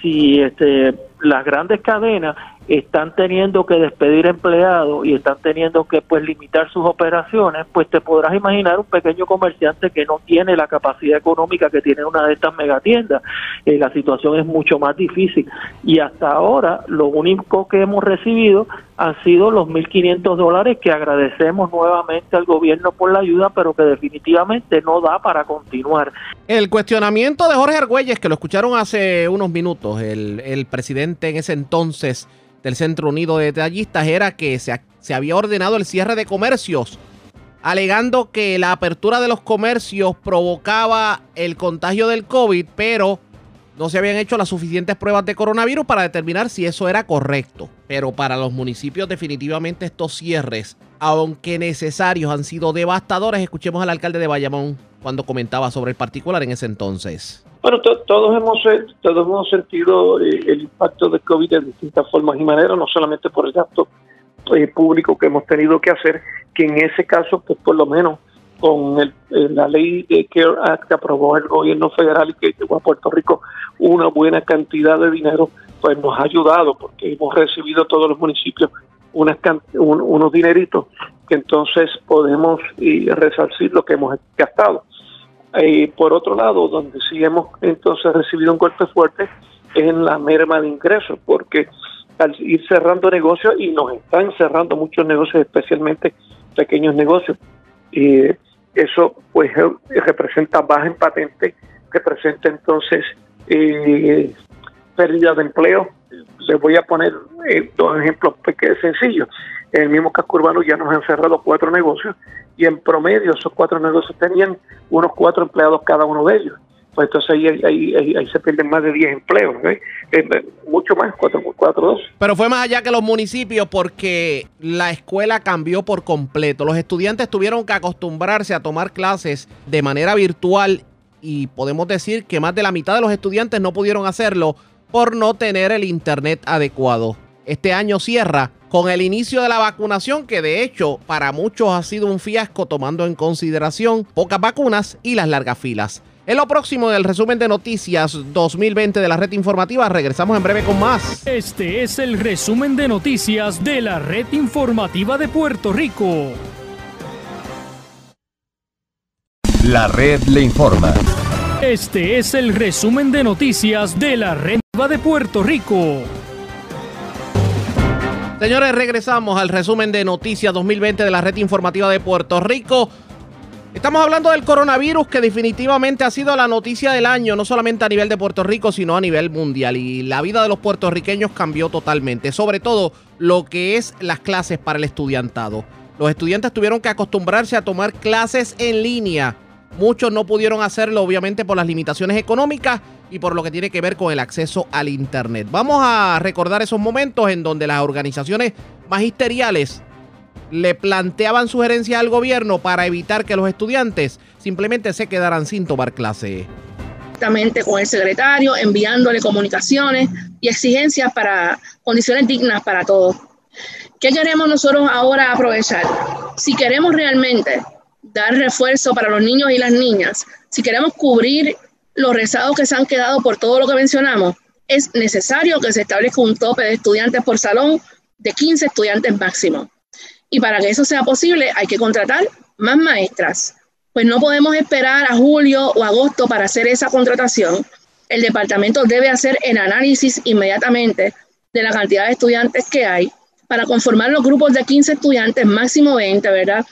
Si este, las grandes cadenas están teniendo que despedir empleados y están teniendo que pues limitar sus operaciones, pues te podrás imaginar un pequeño comerciante que no tiene la capacidad económica que tiene una de estas megatiendas. Eh, la situación es mucho más difícil y hasta ahora lo único que hemos recibido han sido los 1.500 dólares que agradecemos nuevamente al gobierno por la ayuda, pero que definitivamente no da para continuar. El cuestionamiento de Jorge Argüelles, que lo escucharon hace unos minutos, el, presidente en ese entonces del Centro Unido de Detallistas era que se, se había ordenado el cierre de comercios, alegando que la apertura de los comercios provocaba el contagio del COVID, pero no se habían hecho las suficientes pruebas de coronavirus para determinar si eso era correcto. Pero para los municipios definitivamente estos cierres, aunque necesarios, han sido devastadores. Escuchemos al alcalde de Bayamón cuando comentaba sobre el particular en ese entonces. Bueno, todos hemos todos hemos sentido eh, el impacto del COVID de distintas formas y maneras, no solamente por el gasto eh, público que hemos tenido que hacer, que en ese caso, pues por lo menos con el, eh, la ley de Care Act que aprobó el gobierno federal y que llegó a Puerto Rico una buena cantidad de dinero, pues nos ha ayudado porque hemos recibido todos los municipios unas unos dineritos que entonces podemos resarcir lo que hemos gastado. Y por otro lado, donde sí hemos entonces recibido un golpe fuerte es en la merma de ingresos, porque al ir cerrando negocios, y nos están cerrando muchos negocios, especialmente pequeños negocios. Y eso pues representa baja en patente, representa entonces eh, pérdida de empleo. Les voy a poner eh, dos ejemplos pequeños, sencillos. En el mismo casco urbano ya nos han cerrado cuatro negocios y en promedio esos cuatro negocios tenían unos cuatro empleados cada uno de ellos. Pues entonces ahí, ahí, ahí, se pierden más de 10 empleos, ¿eh? mucho más, 4 4 2. Pero fue más allá que los municipios porque la escuela cambió por completo. Los estudiantes tuvieron que acostumbrarse a tomar clases de manera virtual y podemos decir que más de la mitad de los estudiantes no pudieron hacerlo por no tener el internet adecuado. Este año cierra con el inicio de la vacunación que de hecho para muchos ha sido un fiasco tomando en consideración pocas vacunas y las largas filas. En lo próximo del resumen de noticias 2020 de la red informativa, regresamos en breve con más. Este es el resumen de noticias de la red informativa de Puerto Rico. La red le informa. Este es el resumen de noticias de la red de Puerto Rico. Señores, regresamos al resumen de noticias 2020 de la red informativa de Puerto Rico. Estamos hablando del coronavirus que definitivamente ha sido la noticia del año, no solamente a nivel de Puerto Rico, sino a nivel mundial. Y la vida de los puertorriqueños cambió totalmente, sobre todo lo que es las clases para el estudiantado. Los estudiantes tuvieron que acostumbrarse a tomar clases en línea. Muchos no pudieron hacerlo, obviamente, por las limitaciones económicas y por lo que tiene que ver con el acceso al Internet. Vamos a recordar esos momentos en donde las organizaciones magisteriales le planteaban sugerencias al gobierno para evitar que los estudiantes simplemente se quedaran sin tomar clase. Directamente con el secretario, enviándole comunicaciones y exigencias para condiciones dignas para todos. ¿Qué queremos nosotros ahora aprovechar? Si queremos realmente dar refuerzo para los niños y las niñas, si queremos cubrir los rezados que se han quedado por todo lo que mencionamos, es necesario que se establezca un tope de estudiantes por salón de 15 estudiantes máximo. Y para que eso sea posible hay que contratar más maestras. Pues no podemos esperar a julio o agosto para hacer esa contratación. El departamento debe hacer el análisis inmediatamente de la cantidad de estudiantes que hay para conformar los grupos de 15 estudiantes, máximo 20, ¿verdad?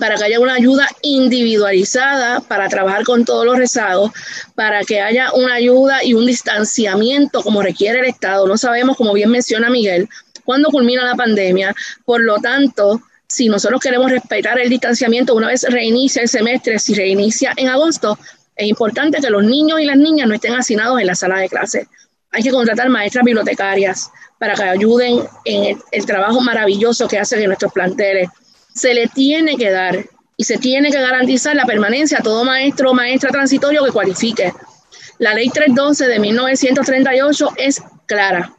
Para que haya una ayuda individualizada para trabajar con todos los rezagos, para que haya una ayuda y un distanciamiento como requiere el Estado. No sabemos, como bien menciona Miguel, cuándo culmina la pandemia. Por lo tanto, si nosotros queremos respetar el distanciamiento una vez reinicia el semestre, si reinicia en agosto, es importante que los niños y las niñas no estén hacinados en la sala de clase. Hay que contratar maestras bibliotecarias para que ayuden en el, el trabajo maravilloso que hacen en nuestros planteles. Se le tiene que dar y se tiene que garantizar la permanencia a todo maestro o maestra transitorio que cualifique. La ley 312 de 1938 es clara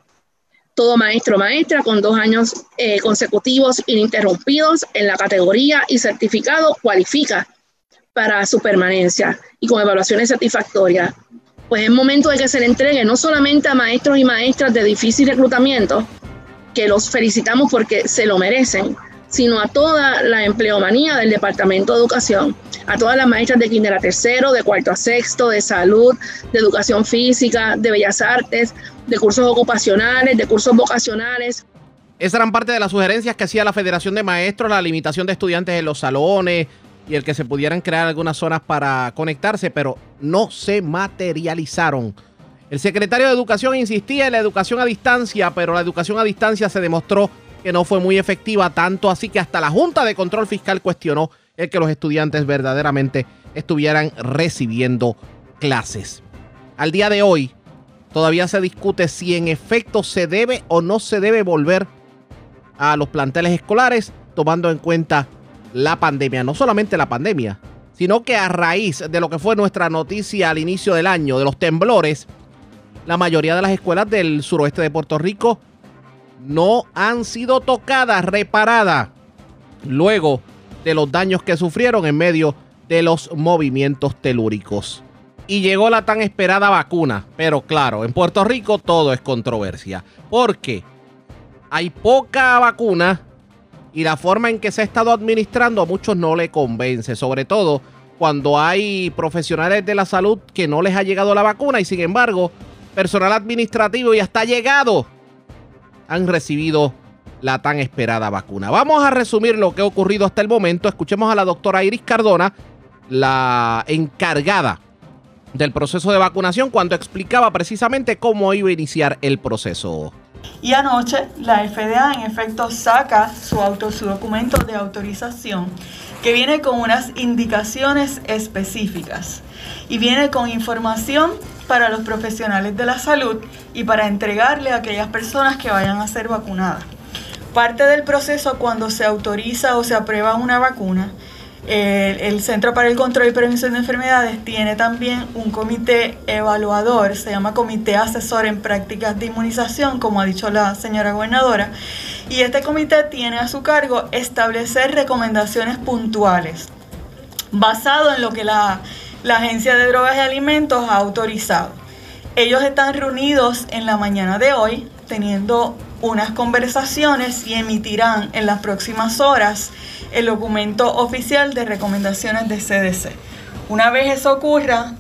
todo maestro o maestra con dos años eh, consecutivos ininterrumpidos en la categoría y certificado cualifica para su permanencia y con evaluaciones satisfactorias. Pues es momento de que se le entregue no solamente a maestros y maestras de difícil reclutamiento, que los felicitamos porque se lo merecen, sino a toda la empleomanía del Departamento de Educación, a todas las maestras de kinder a tercero, de cuarto a sexto, de salud, de educación física, de bellas artes, de cursos ocupacionales, de cursos vocacionales. Esas eran parte de las sugerencias que hacía la Federación de Maestros, la limitación de estudiantes en los salones y el que se pudieran crear algunas zonas para conectarse, pero no se materializaron. El secretario de Educación insistía en la educación a distancia, pero la educación a distancia se demostró que no fue muy efectiva, tanto así que hasta la Junta de Control Fiscal cuestionó el que los estudiantes verdaderamente estuvieran recibiendo clases. Al día de hoy, Todavía se discute si en efecto se debe o no se debe volver a los planteles escolares, tomando en cuenta la pandemia. No solamente la pandemia, sino que a raíz de lo que fue nuestra noticia al inicio del año, de los temblores, la mayoría de las escuelas del suroeste de Puerto Rico no han sido tocadas, reparadas, luego de los daños que sufrieron en medio de los movimientos telúricos y llegó la tan esperada vacuna. Pero claro, en Puerto Rico todo es controversia. Porque hay poca vacuna y la forma en que se ha estado administrando a muchos no le convence. Sobre todo cuando hay profesionales de la salud que no les ha llegado la vacuna y sin embargo personal administrativo y hasta llegado han recibido la tan esperada vacuna. Vamos a resumir lo que ha ocurrido hasta el momento. Escuchemos a la doctora Iris Cardona, la encargada del proceso de vacunación, cuando explicaba precisamente cómo iba a iniciar el proceso. Y anoche la FDA en efecto saca su, auto, su documento de autorización que viene con unas indicaciones específicas y viene con información para los profesionales de la salud y para entregarle a aquellas personas que vayan a ser vacunadas. Parte del proceso cuando se autoriza o se aprueba una vacuna el, Centro para el Control y Prevención de Enfermedades tiene también un comité evaluador, se llama Comité Asesor en Prácticas de Inmunización, como ha dicho la señora gobernadora, y este comité tiene a su cargo establecer recomendaciones puntuales, basado en lo que la, Agencia de Drogas y Alimentos ha autorizado. Ellos están reunidos en la mañana de hoy, teniendo unas conversaciones y emitirán en las próximas horas el documento oficial de recomendaciones de CDC. Una vez eso ocurra,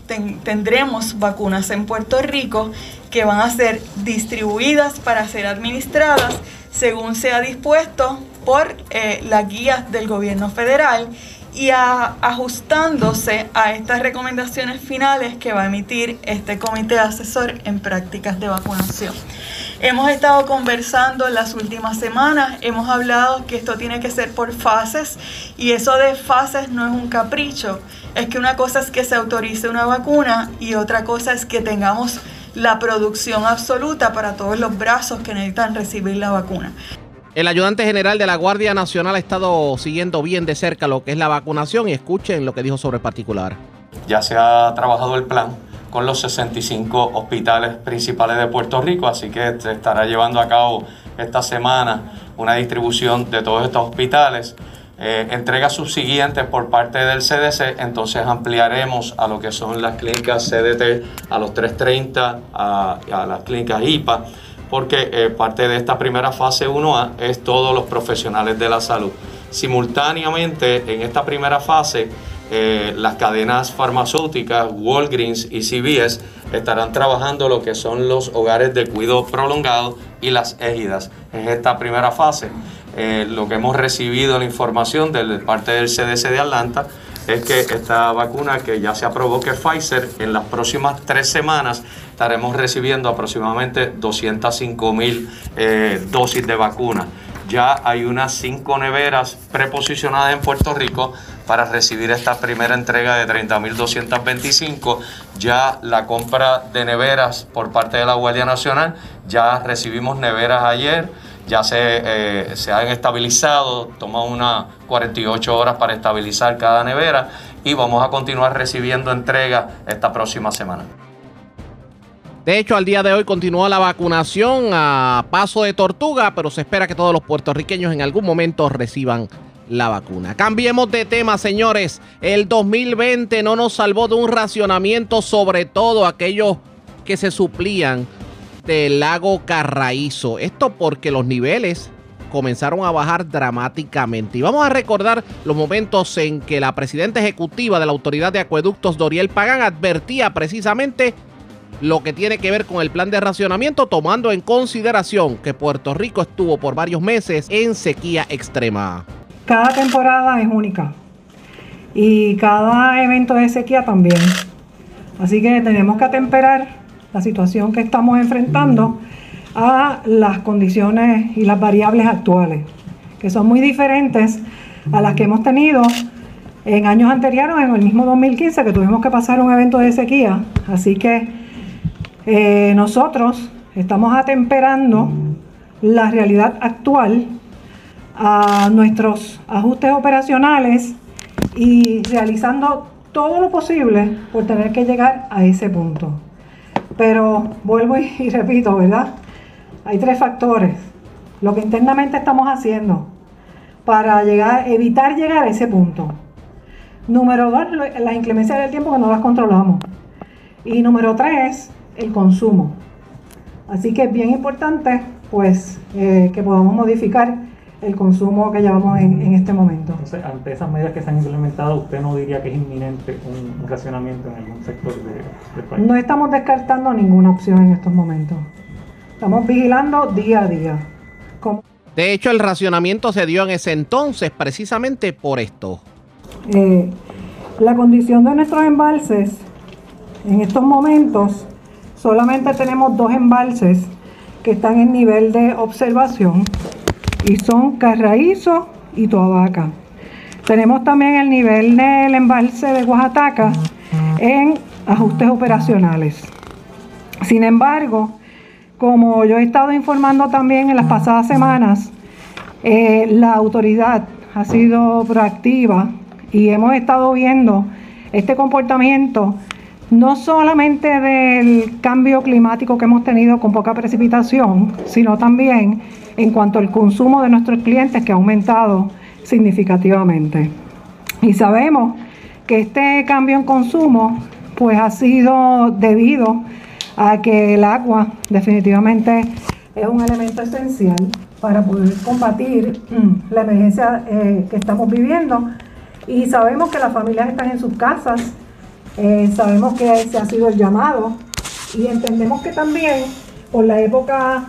tendremos vacunas en Puerto Rico que van a ser distribuidas para ser administradas según sea dispuesto por eh, las guías del gobierno federal y ajustándose a estas recomendaciones finales que va a emitir este comité asesor en prácticas de vacunación. Hemos estado conversando en las últimas semanas, hemos hablado que esto tiene que ser por fases y eso de fases no es un capricho, es que una cosa es que se autorice una vacuna y otra cosa es que tengamos la producción absoluta para todos los brazos que necesitan recibir la vacuna. El ayudante general de la Guardia Nacional ha estado siguiendo bien de cerca lo que es la vacunación y escuchen lo que dijo sobre el particular. Ya se ha trabajado el plan con los 65 hospitales principales de Puerto Rico, así que se estará llevando a cabo esta semana una distribución de todos estos hospitales. Eh, entrega subsiguientes por parte del CDC, entonces ampliaremos a lo que son las clínicas CDT, a los 330, a, a las clínicas IPA porque eh, parte de esta primera fase 1A es todos los profesionales de la salud. Simultáneamente, en esta primera fase, eh, las cadenas farmacéuticas Walgreens y CVS estarán trabajando lo que son los hogares de cuidado prolongado y las égidas. En esta primera fase, eh, lo que hemos recibido la información de parte del CDC de Atlanta es que esta vacuna que ya se aprobó que Pfizer en las próximas tres semanas estaremos recibiendo aproximadamente 205 mil eh, dosis de vacuna. Ya hay unas cinco neveras preposicionadas en Puerto Rico para recibir esta primera entrega de 30.225. Ya la compra de neveras por parte de la Guardia Nacional, ya recibimos neveras ayer, ya se, eh, se han estabilizado, toma unas 48 horas para estabilizar cada nevera y vamos a continuar recibiendo entrega esta próxima semana. De hecho, al día de hoy continúa la vacunación a paso de tortuga, pero se espera que todos los puertorriqueños en algún momento reciban la vacuna. Cambiemos de tema, señores. El 2020 no nos salvó de un racionamiento, sobre todo aquellos que se suplían del lago Carraízo. Esto porque los niveles comenzaron a bajar dramáticamente. Y vamos a recordar los momentos en que la presidenta ejecutiva de la Autoridad de Acueductos, Doriel Pagán, advertía precisamente lo que tiene que ver con el plan de racionamiento, tomando en consideración que Puerto Rico estuvo por varios meses en sequía extrema. Cada temporada es única y cada evento de sequía también. Así que tenemos que atemperar la situación que estamos enfrentando a las condiciones y las variables actuales, que son muy diferentes a las que hemos tenido en años anteriores, en el mismo 2015, que tuvimos que pasar un evento de sequía. Así que eh, nosotros estamos atemperando la realidad actual a nuestros ajustes operacionales y realizando todo lo posible por tener que llegar a ese punto. Pero vuelvo y, repito, ¿verdad? Hay tres factores. Lo que internamente estamos haciendo para llegar, evitar llegar a ese punto. Número dos, la inclemencia del tiempo que no las controlamos. Y número tres, el consumo. Así que es bien importante pues eh, que podamos modificar el consumo que llevamos en, este momento. Entonces, ante esas medidas que se han implementado, ¿usted no diría que es inminente un, racionamiento en algún sector del país? No estamos descartando ninguna opción en estos momentos. Estamos vigilando día a día. De hecho, el racionamiento se dio en ese entonces precisamente por esto. Eh, la condición de nuestros embalses, en estos momentos, solamente tenemos dos embalses que están en nivel de observación y son Carraízo y Toabaca. Tenemos también el nivel del embalse de Oaxaca en ajustes operacionales. Sin embargo, como yo he estado informando también en las pasadas semanas, eh, la autoridad ha sido proactiva y hemos estado viendo este comportamiento no solamente del cambio climático que hemos tenido con poca precipitación, sino también en cuanto al consumo de nuestros clientes que ha aumentado significativamente. Y sabemos que este cambio en consumo pues ha sido debido a que el agua definitivamente es un elemento esencial para poder combatir mm, la emergencia eh, que estamos viviendo. Y sabemos que las familias están en sus casas, eh, sabemos que ese ha sido el llamado y entendemos que también por la época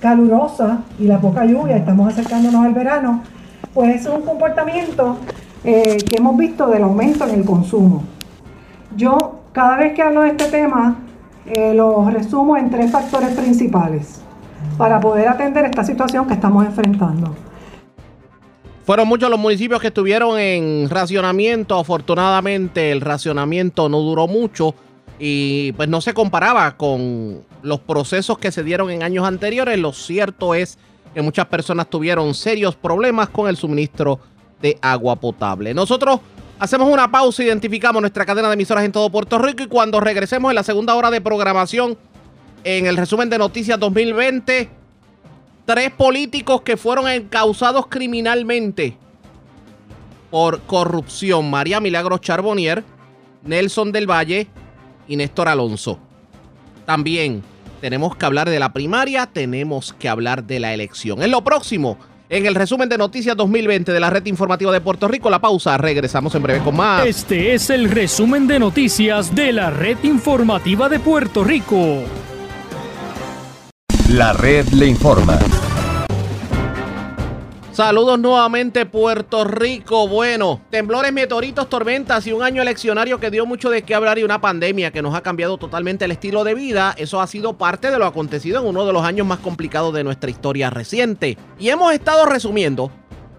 calurosa y la poca lluvia, estamos acercándonos al verano, pues es un comportamiento eh, que hemos visto del aumento en el consumo. Yo cada vez que hablo de este tema eh, lo resumo en tres factores principales para poder atender esta situación que estamos enfrentando. Fueron muchos los municipios que estuvieron en racionamiento. Afortunadamente el racionamiento no duró mucho y pues no se comparaba con los procesos que se dieron en años anteriores. Lo cierto es que muchas personas tuvieron serios problemas con el suministro de agua potable. Nosotros Hacemos una pausa, identificamos nuestra cadena de emisoras en todo Puerto Rico y cuando regresemos en la segunda hora de programación, en el resumen de noticias 2020, tres políticos que fueron encausados criminalmente por corrupción. María Milagros Charbonnier, Nelson del Valle y Néstor Alonso. También tenemos que hablar de la primaria, tenemos que hablar de la elección. En lo próximo en el resumen de Noticias 2020 de la Red Informativa de Puerto Rico. La pausa, regresamos en breve con más. Este es el resumen de noticias de la Red Informativa de Puerto Rico. La red le informa. Saludos nuevamente Puerto Rico. Bueno, temblores, meteoritos, tormentas y un año eleccionario que dio mucho de qué hablar y una pandemia que nos ha cambiado totalmente el estilo de vida. Eso ha sido parte de lo acontecido en uno de los años más complicados de nuestra historia reciente. Y hemos estado resumiendo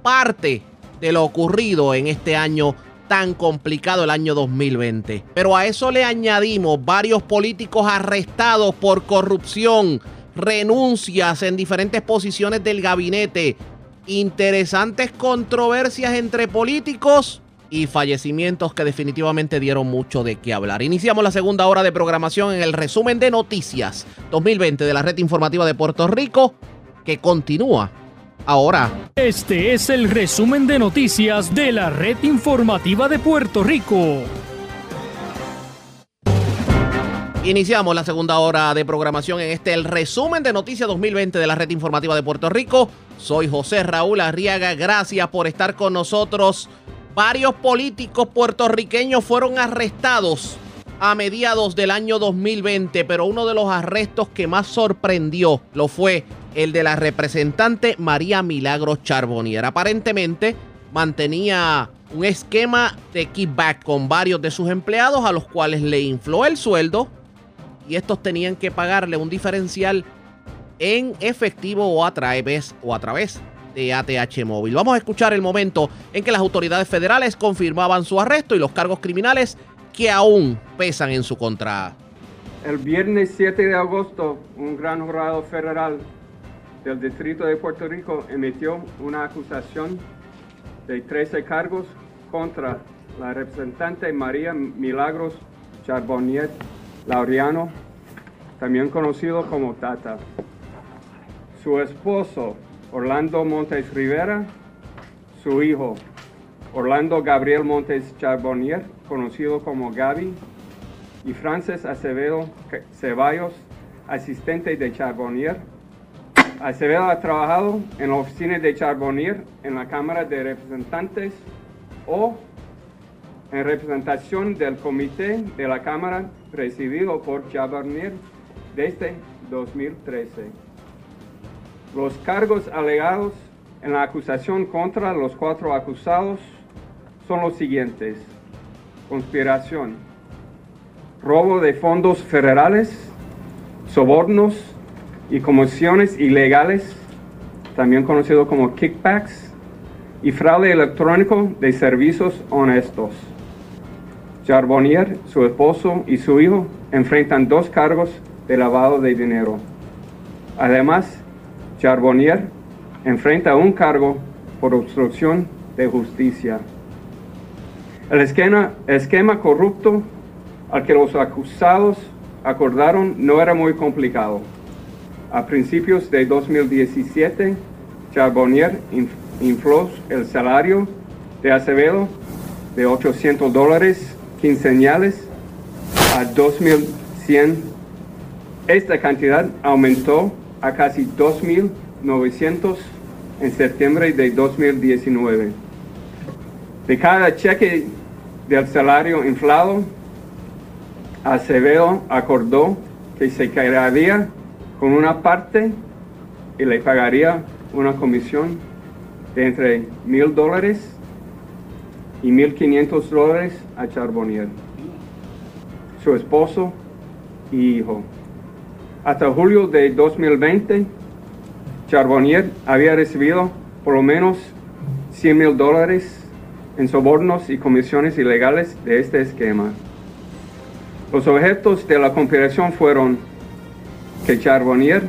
parte de lo ocurrido en este año tan complicado el año 2020. Pero a eso le añadimos varios políticos arrestados por corrupción, renuncias en diferentes posiciones del gabinete, interesantes controversias entre políticos y fallecimientos que definitivamente dieron mucho de qué hablar. Iniciamos la segunda hora de programación en el resumen de noticias 2020 de la red informativa de Puerto Rico que continúa ahora. Este es el resumen de noticias de la red informativa de Puerto Rico. Iniciamos la segunda hora de programación en este el resumen de noticias 2020 de la red informativa de Puerto Rico. Soy José Raúl Arriaga, gracias por estar con nosotros. Varios políticos puertorriqueños fueron arrestados a mediados del año 2020, pero uno de los arrestos que más sorprendió lo fue el de la representante María Milagros Charbonnier. Aparentemente mantenía un esquema de kickback con varios de sus empleados a los cuales le infló el sueldo y estos tenían que pagarle un diferencial en efectivo o a través, o a través de ATH móvil. Vamos a escuchar el momento en que las autoridades federales confirmaban su arresto y los cargos criminales que aún pesan en su contra. El viernes 7 de agosto, un gran jurado federal del Distrito de Puerto Rico emitió una acusación de 13 cargos contra la representante María Milagros Charbonnier Laureano, también conocido como Tata. Su esposo, Orlando Montes Rivera, su hijo, Orlando Gabriel Montes Charbonnier, conocido como Gaby, y Frances Acevedo Ceballos, asistente de Charbonnier. Acevedo ha trabajado en la oficina de Charbonnier en la Cámara de Representantes o en representación del comité de la Cámara presidido por Chabarnier desde 2013. Los cargos alegados en la acusación contra los cuatro acusados son los siguientes. Conspiración, robo de fondos federales, sobornos y comisiones ilegales, también conocido como kickbacks, y fraude electrónico de servicios honestos. Charbonnier, su esposo y su hijo enfrentan dos cargos de lavado de dinero. Además, Charbonnier enfrenta un cargo por obstrucción de justicia. El esquema, corrupto al que los acusados acordaron no era muy complicado. A principios de 2017, Charbonnier infló el salario de Acevedo de 800 dólares quincenales a 2.100. Esta cantidad aumentó a casi 2.900 en septiembre de 2019. De cada cheque del salario inflado, Acevedo acordó que se quedaría con una parte y le pagaría una comisión de entre mil dólares y mil quinientos dólares a Charbonnier, su esposo y hijo. Hasta julio de 2020, Charbonnier había recibido por lo menos 100 mil dólares en sobornos y comisiones ilegales de este esquema. Los objetos de la conspiración fueron que Charbonnier,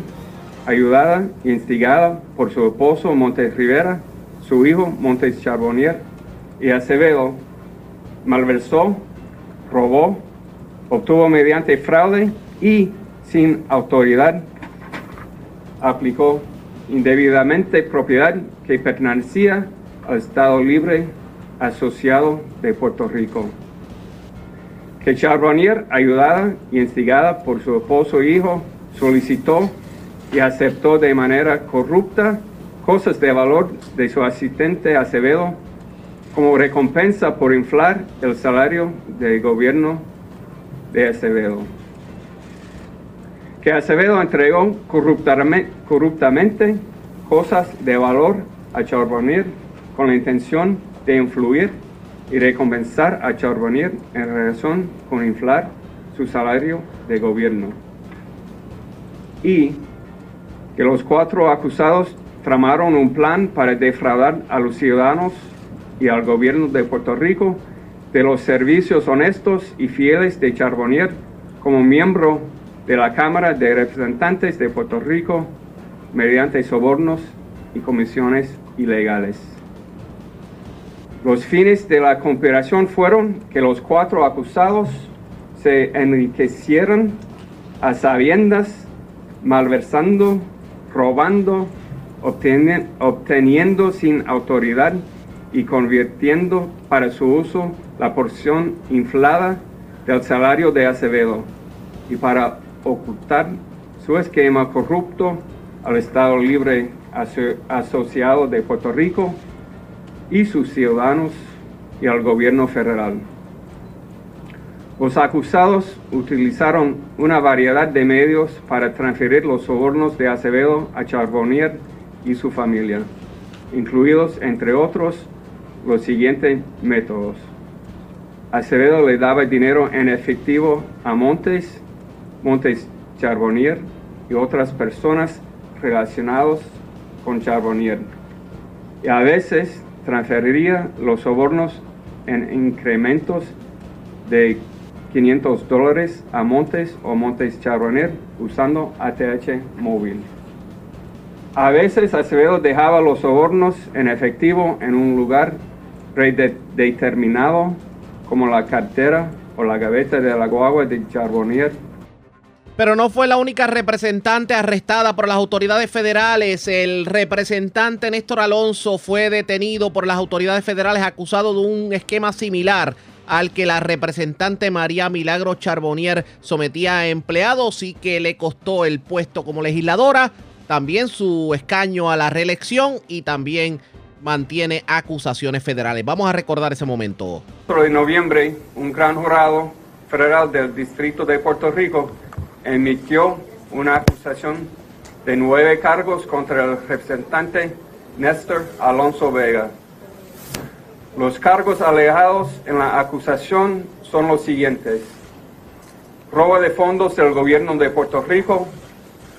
ayudada e instigada por su esposo Montes Rivera, su hijo Montes Charbonnier y Acevedo, malversó, robó, obtuvo mediante fraude y sin autoridad, aplicó indebidamente propiedad que pertenecía al Estado Libre Asociado de Puerto Rico. Que Charbonnier, ayudada y instigada por su esposo e hijo, solicitó y aceptó de manera corrupta cosas de valor de su asistente Acevedo como recompensa por inflar el salario del gobierno de Acevedo. Que Acevedo entregó corruptamente cosas de valor a Charbonnier con la intención de influir y recompensar a Charbonnier en relación con inflar su salario de gobierno. Y que los cuatro acusados tramaron un plan para defraudar a los ciudadanos y al gobierno de Puerto Rico de los servicios honestos y fieles de Charbonnier como miembro de la Cámara de Representantes de Puerto Rico mediante sobornos y comisiones ilegales. Los fines de la conspiración fueron que los cuatro acusados se enriquecieran a sabiendas, malversando, robando, obteniendo sin autoridad y convirtiendo para su uso la porción inflada del salario de Acevedo y para ocultar su esquema corrupto al Estado Libre Asociado de Puerto Rico y sus ciudadanos y al gobierno federal. Los acusados utilizaron una variedad de medios para transferir los sobornos de Acevedo a Charbonnier y su familia, incluidos, entre otros, los siguientes métodos. Acevedo le daba dinero en efectivo a Montes, Montes Charbonnier y otras personas relacionadas con Charbonnier. Y a veces transferiría los sobornos en incrementos de 500 dólares a Montes o Montes Charbonnier usando ATH móvil. A veces Acevedo dejaba los sobornos en efectivo en un lugar predeterminado como la cartera o la gaveta de la guagua de Charbonnier. Pero no fue la única representante arrestada por las autoridades federales. El representante Néstor Alonso fue detenido por las autoridades federales acusado de un esquema similar al que la representante María Milagro Charbonnier sometía a empleados y que le costó el puesto como legisladora, también su escaño a la reelección y también mantiene acusaciones federales. Vamos a recordar ese momento. de noviembre, un gran jurado federal del Distrito de Puerto Rico emitió una acusación de nueve cargos contra el representante Néstor Alonso Vega. Los cargos alejados en la acusación son los siguientes. Robo de fondos del gobierno de Puerto Rico,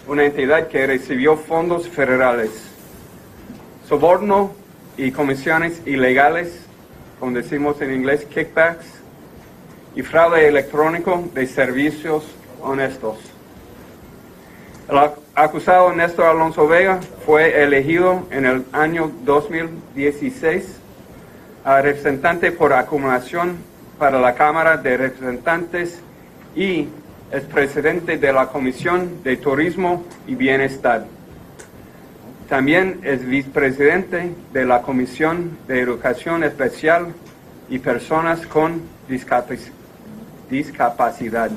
una entidad que recibió fondos federales. Soborno y comisiones ilegales, como decimos en inglés, kickbacks, y fraude electrónico de servicios honestos. El acusado Néstor Alonso Vega fue elegido en el año 2016 a representante por acumulación para la Cámara de Representantes y es presidente de la Comisión de Turismo y Bienestar. También es vicepresidente de la Comisión de Educación Especial y Personas con Discapacidad,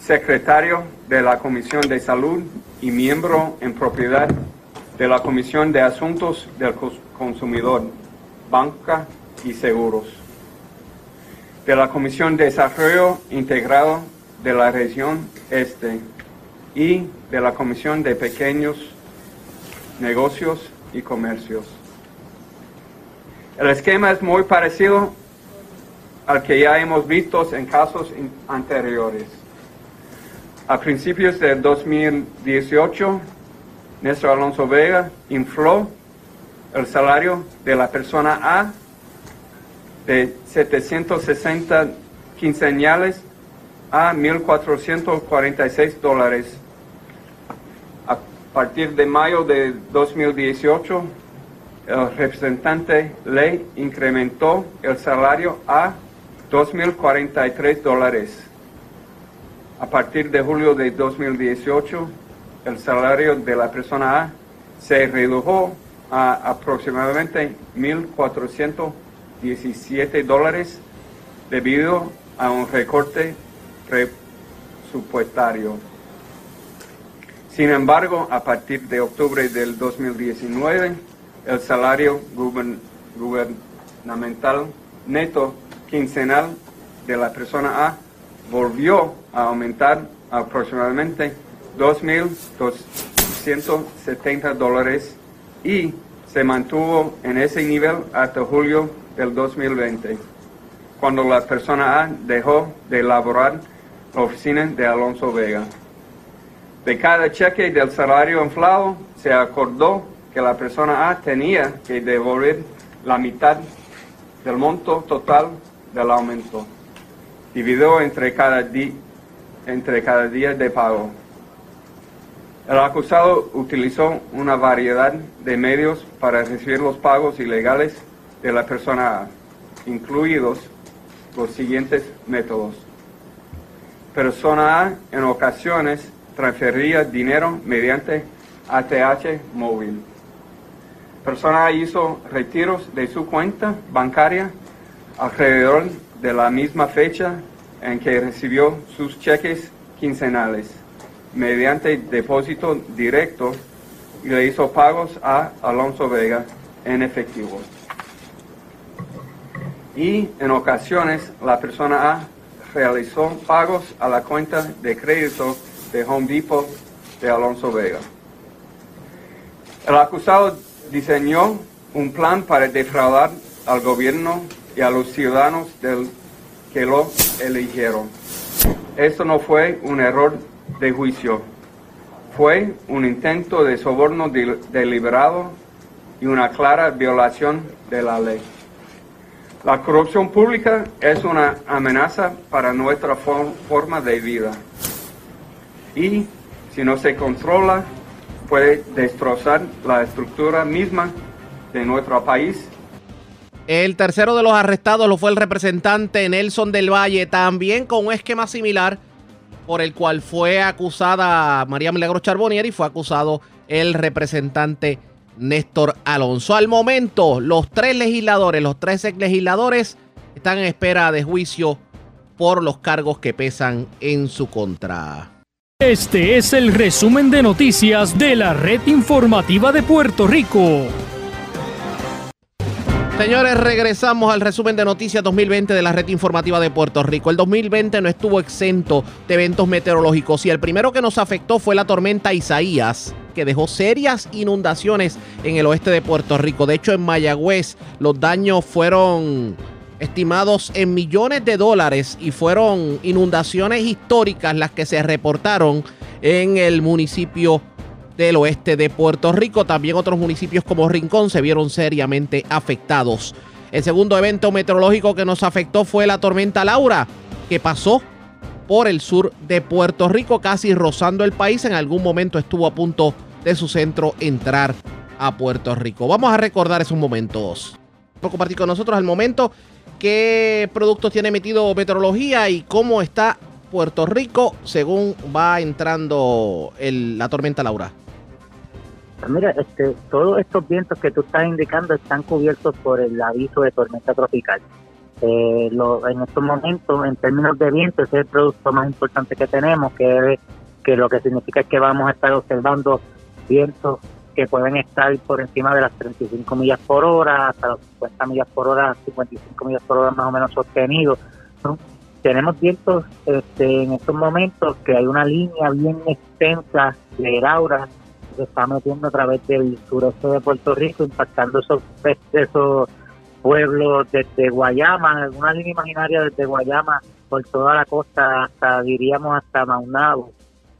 secretario de la Comisión de Salud y miembro en propiedad de la Comisión de Asuntos del Consumidor, Banca y Seguros, de la Comisión de Desarrollo Integrado de la Región Este y de la Comisión de Pequeños Negocios y Comercios. El esquema es muy parecido al que ya hemos visto en casos anteriores. A principios del 2018, Néstor Alonso Vega infló el salario de la persona A de 760 quinceañales a 1.446 dólares. A partir de mayo de 2018, el representante le incrementó el salario a 2.043 dólares. A partir de julio de 2018, el salario de la persona A se redujo a aproximadamente 1.417 dólares debido a un recorte presupuestario. Sin embargo, a partir de octubre del 2019, el salario gubernamental neto quincenal de la persona A volvió a aumentar aproximadamente 2.270 dólares y se mantuvo en ese nivel hasta julio del 2020, cuando la persona A dejó de elaborar la oficina de Alonso Vega. De cada cheque del salario inflado se acordó que la persona A tenía que devolver la mitad del monto total del aumento, dividido entre cada, entre cada día de pago. El acusado utilizó una variedad de medios para recibir los pagos ilegales de la persona A, incluidos los siguientes métodos. Persona A en ocasiones transfería dinero mediante ATH móvil. Persona hizo retiros de su cuenta bancaria alrededor de la misma fecha en que recibió sus cheques quincenales mediante depósito directo y le hizo pagos a Alonso Vega en efectivo. Y en ocasiones la persona A realizó pagos a la cuenta de crédito de Home Depot de Alonso Vega. El acusado diseñó un plan para defraudar al gobierno y a los ciudadanos que lo eligieron. Esto no fue un error de juicio, fue un intento de soborno deliberado y una clara violación de la ley. La corrupción pública es una amenaza para nuestra forma de vida y si no se controla puede destrozar la estructura misma de nuestro país el tercero de los arrestados lo fue el representante Nelson del Valle, también con un esquema similar por el cual fue acusada María Milagro Charbonier y fue acusado el representante Néstor Alonso. Al momento, los tres legisladores, los tres ex legisladores, están en espera de juicio por los cargos que pesan en su contra. Este es el resumen de noticias de la red informativa de Puerto Rico. Señores, regresamos al resumen de noticias 2020 de la red informativa de Puerto Rico. El 2020 no estuvo exento de eventos meteorológicos y el primero que nos afectó fue la tormenta Isaías, que dejó serias inundaciones en el oeste de Puerto Rico. De hecho, en Mayagüez los daños fueron estimados en millones de dólares y fueron inundaciones históricas las que se reportaron en el municipio del oeste de Puerto Rico. También otros municipios como Rincón se vieron seriamente afectados. El segundo evento meteorológico que nos afectó fue la tormenta Laura, que pasó por el sur de Puerto Rico, casi rozando el país. En algún momento estuvo a punto de su centro entrar a Puerto Rico. Vamos a recordar esos momentos. Por compartir con nosotros al momento qué productos tiene emitido meteorología y cómo está Puerto Rico según va entrando el- la tormenta Laura. Mira, este, todos estos vientos que tú estás indicando están cubiertos por el aviso de tormenta tropical. Eh, lo- en estos momentos, en términos de viento, ese es el producto más importante que tenemos, que, que lo que significa es que vamos a estar observando vientos que pueden estar por encima de las 35 millas por hora, hasta los 50 millas por hora, 55 millas por hora más o menos sostenidos. ¿no? Tenemos vientos este, en estos momentos que hay una línea bien extensa de Laura que se está metiendo a través del sureste de Puerto Rico, impactando esos, esos pueblos desde Guayama, alguna línea imaginaria desde Guayama por toda la costa hasta, diríamos, hasta Maunabo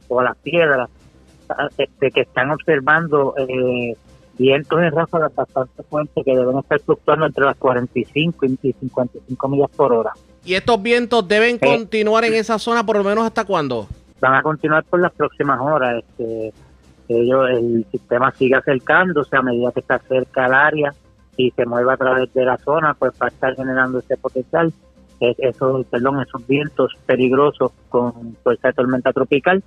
o Las Piedras, este, que están observando eh, vientos en ráfagas bastante fuertes que deben estar fluctuando entre las 45 y 55 millas por hora. ¿Y estos vientos deben continuar en esa zona por lo menos hasta cuándo? van a continuar por las próximas horas. Este, ellos, el sistema sigue acercándose a medida que está cerca al área y se mueve a través de la zona, pues va a estar generando ese potencial, es- esos, perdón, esos vientos peligrosos con fuerza de tormenta tropical.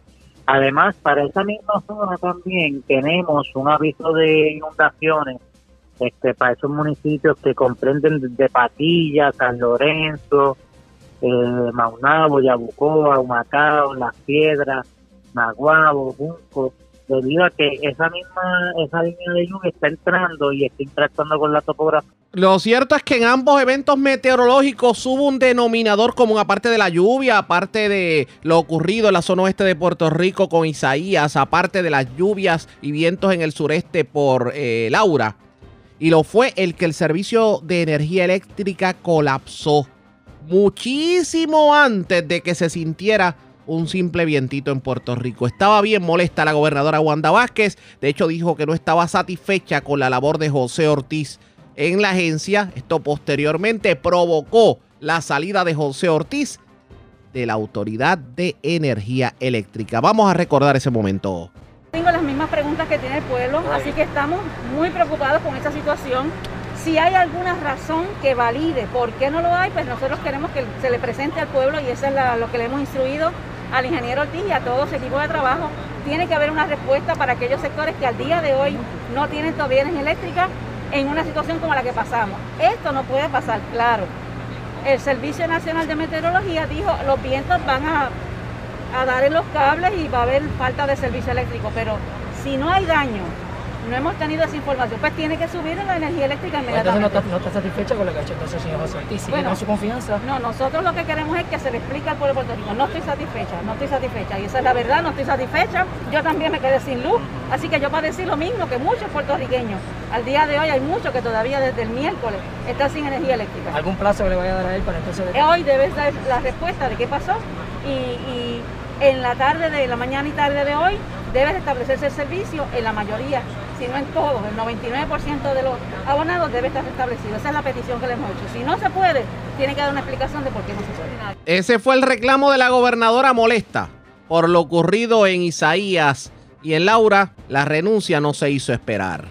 Además, para esa misma zona también tenemos un aviso de inundaciones este, para esos municipios que comprenden de Patilla, San Lorenzo, eh, Maunabo, Yabucoa, Humacao, Las Piedras, Naguabo, Junco, debido a que esa misma esa línea de lluvia está entrando y está interactuando con la topografía. Lo cierto es que en ambos eventos meteorológicos hubo un denominador común, aparte de la lluvia, aparte de lo ocurrido en la zona oeste de Puerto Rico con Isaías, aparte de las lluvias y vientos en el sureste por eh, Laura. Y lo fue el que el servicio de energía eléctrica colapsó muchísimo antes de que se sintiera un simple vientito en Puerto Rico. Estaba bien molesta la gobernadora Wanda Vázquez. De hecho, dijo que no estaba satisfecha con la labor de José Ortiz en la agencia. Esto posteriormente provocó la salida de José Ortiz de la Autoridad de Energía Eléctrica. Vamos a recordar ese momento. Tengo las mismas preguntas que tiene el pueblo, así que estamos muy preocupados con esta situación. Si hay alguna razón que valide por qué no lo hay, pues nosotros queremos que se le presente al pueblo y eso es la- lo que le hemos instruido al ingeniero Ortiz y a todo su equipo de trabajo. Tiene que haber una respuesta para aquellos sectores que al día de hoy no tienen todavía energía eléctrica en una situación como la que pasamos. Esto no puede pasar, claro. El Servicio Nacional de Meteorología dijo los vientos van a a dar en los cables y va a haber falta de servicio eléctrico. Pero si no hay daño, no hemos tenido esa información, pues tiene que subir la energía eléctrica Pues Entonces no inmediatamente. está, no está satisfecha con lo que ha hecho entonces señor José Ortiz. ¿Sigue Bueno, su confianza? No, nosotros lo que queremos es que se le explique al pueblo de Puerto Rico. No estoy satisfecha, no estoy satisfecha. Y esa es la verdad, no estoy satisfecha. Yo también me quedé sin luz. Así que yo para decir lo mismo que muchos puertorriqueños. Al día de hoy hay muchos que todavía desde el miércoles están sin energía eléctrica. ¿Algún plazo que le vaya a dar a él para entonces... Eh, Hoy debes dar la respuesta de qué pasó y, y en la tarde de la mañana y tarde de hoy debe establecerse el servicio en la mayoría, si no en todos, el 99% de los abonados debe estar establecido. Esa es la petición que le hemos hecho. Si no se puede, tiene que dar una explicación de por qué no se puede. Ese fue el reclamo de la gobernadora molesta por lo ocurrido en Isaías y en Laura. La renuncia no se hizo esperar.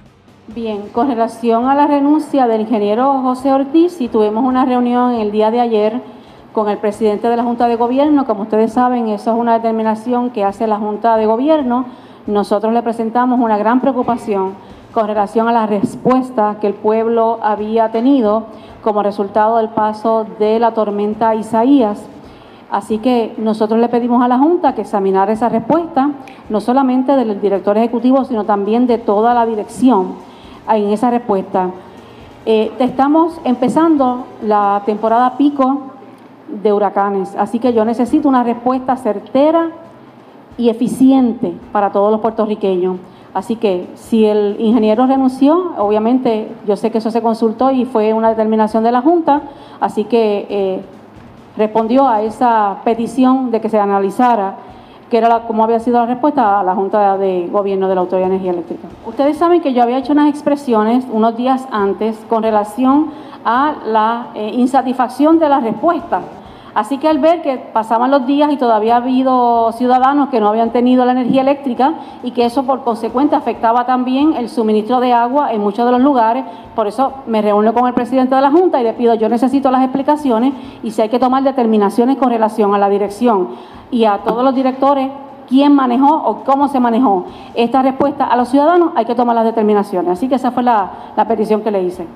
Bien, con relación a la renuncia del ingeniero José Ortiz, sí tuvimos una reunión el día de ayer con el presidente de la Junta de Gobierno. Como ustedes saben, eso es una determinación que hace la Junta de Gobierno. Nosotros le presentamos una gran preocupación con relación a la respuesta que el pueblo había tenido como resultado del paso de la tormenta Isaías. Así que nosotros le pedimos a la Junta que examinara esa respuesta, no solamente del director ejecutivo, sino también de toda la dirección en esa respuesta. Eh, estamos empezando la temporada pico de huracanes, así que yo necesito una respuesta certera y eficiente para todos los puertorriqueños. Así que si el ingeniero renunció, obviamente yo sé que eso se consultó y fue una determinación de la Junta, así que eh, respondió a esa petición de que se analizara que era como había sido la respuesta a la Junta de Gobierno de la Autoridad de Energía Eléctrica. Ustedes saben que yo había hecho unas expresiones unos días antes con relación a la eh, insatisfacción de la respuesta Así que al ver que pasaban los días y todavía ha habido ciudadanos que no habían tenido la energía eléctrica y que eso por consecuente afectaba también el suministro de agua en muchos de los lugares, por eso me reúno con el presidente de la Junta y le pido, yo necesito las explicaciones y si hay que tomar determinaciones con relación a la dirección y a todos los directores quién manejó o cómo se manejó esta respuesta a los ciudadanos, hay que tomar las determinaciones. Así que esa fue la, la petición que le hice.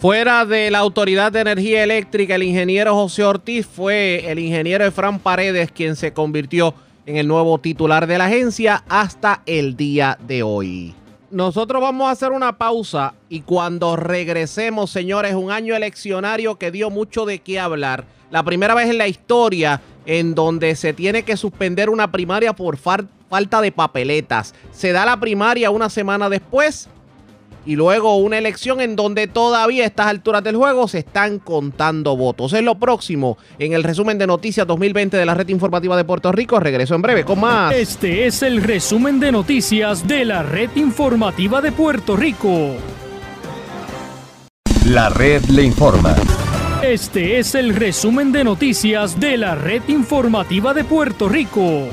Fuera de la Autoridad de Energía Eléctrica, el ingeniero José Ortiz fue el ingeniero Efran Paredes quien se convirtió en el nuevo titular de la agencia hasta el día de hoy. Nosotros vamos a hacer una pausa y cuando regresemos, señores, un año eleccionario que dio mucho de qué hablar. La primera vez en la historia en donde se tiene que suspender una primaria por falta de papeletas. Se da la primaria una semana después y luego una elección en donde todavía a estas alturas del juego se están contando votos. Es lo próximo en el resumen de noticias 2020 de la red informativa de Puerto Rico. Regreso en breve con más. Este es el resumen de noticias de la red informativa de Puerto Rico. La red le informa. Este es el resumen de noticias de la red informativa de Puerto Rico.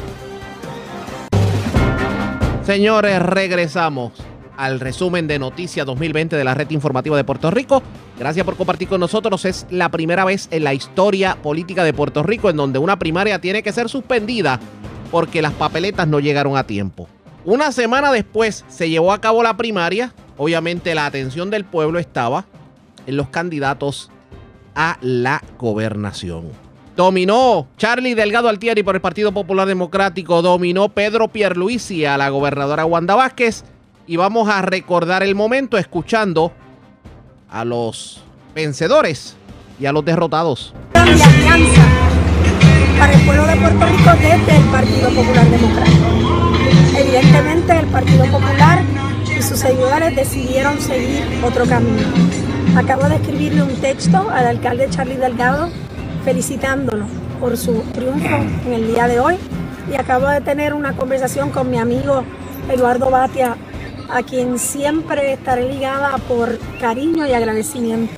Señores, regresamos al resumen de Noticias 2020 de la red informativa de Puerto Rico. Gracias por compartir con nosotros. Es la primera vez en la historia política de Puerto Rico en donde una primaria tiene que ser suspendida porque las papeletas no llegaron a tiempo. Una semana después se llevó a cabo la primaria. Obviamente la atención del pueblo estaba en los candidatos a la gobernación. Dominó Charlie Delgado Altieri por el Partido Popular Democrático. Dominó Pedro Pierluisi a la gobernadora Wanda Vázquez y vamos a recordar el momento escuchando a los vencedores y a los derrotados. para el pueblo de Puerto Rico desde el Partido Popular Democrático. Evidentemente el Partido Popular y sus seguidores decidieron seguir otro camino. Acabo de escribirle un texto al alcalde Charlie Delgado felicitándolo por su triunfo en el día de hoy y acabo de tener una conversación con mi amigo Eduardo Batia a quien siempre estaré ligada por cariño y agradecimiento.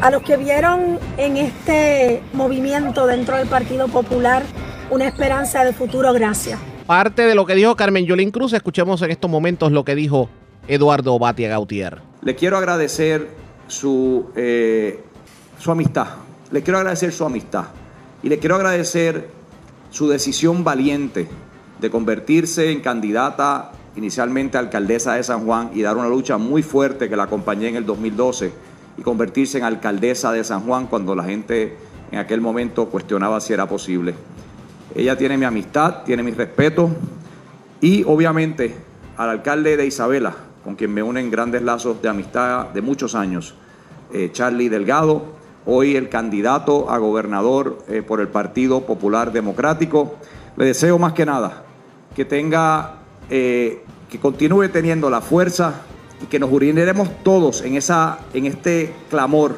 A los que vieron en este movimiento dentro del Partido Popular una esperanza de futuro, gracias. Parte de lo que dijo Carmen Yolín Cruz, escuchemos en estos momentos lo que dijo Eduardo Batia Gautier. Le quiero agradecer su, eh, su amistad, le quiero agradecer su amistad y le quiero agradecer su decisión valiente de convertirse en candidata inicialmente alcaldesa de San Juan y dar una lucha muy fuerte que la acompañé en el 2012 y convertirse en alcaldesa de San Juan cuando la gente en aquel momento cuestionaba si era posible. Ella tiene mi amistad, tiene mi respeto y obviamente al alcalde de Isabela, con quien me unen grandes lazos de amistad de muchos años, eh, Charlie Delgado, hoy el candidato a gobernador eh, por el Partido Popular Democrático. Le deseo más que nada que tenga eh, que continúe teniendo la fuerza y que nos uniremos todos en, esa, en este clamor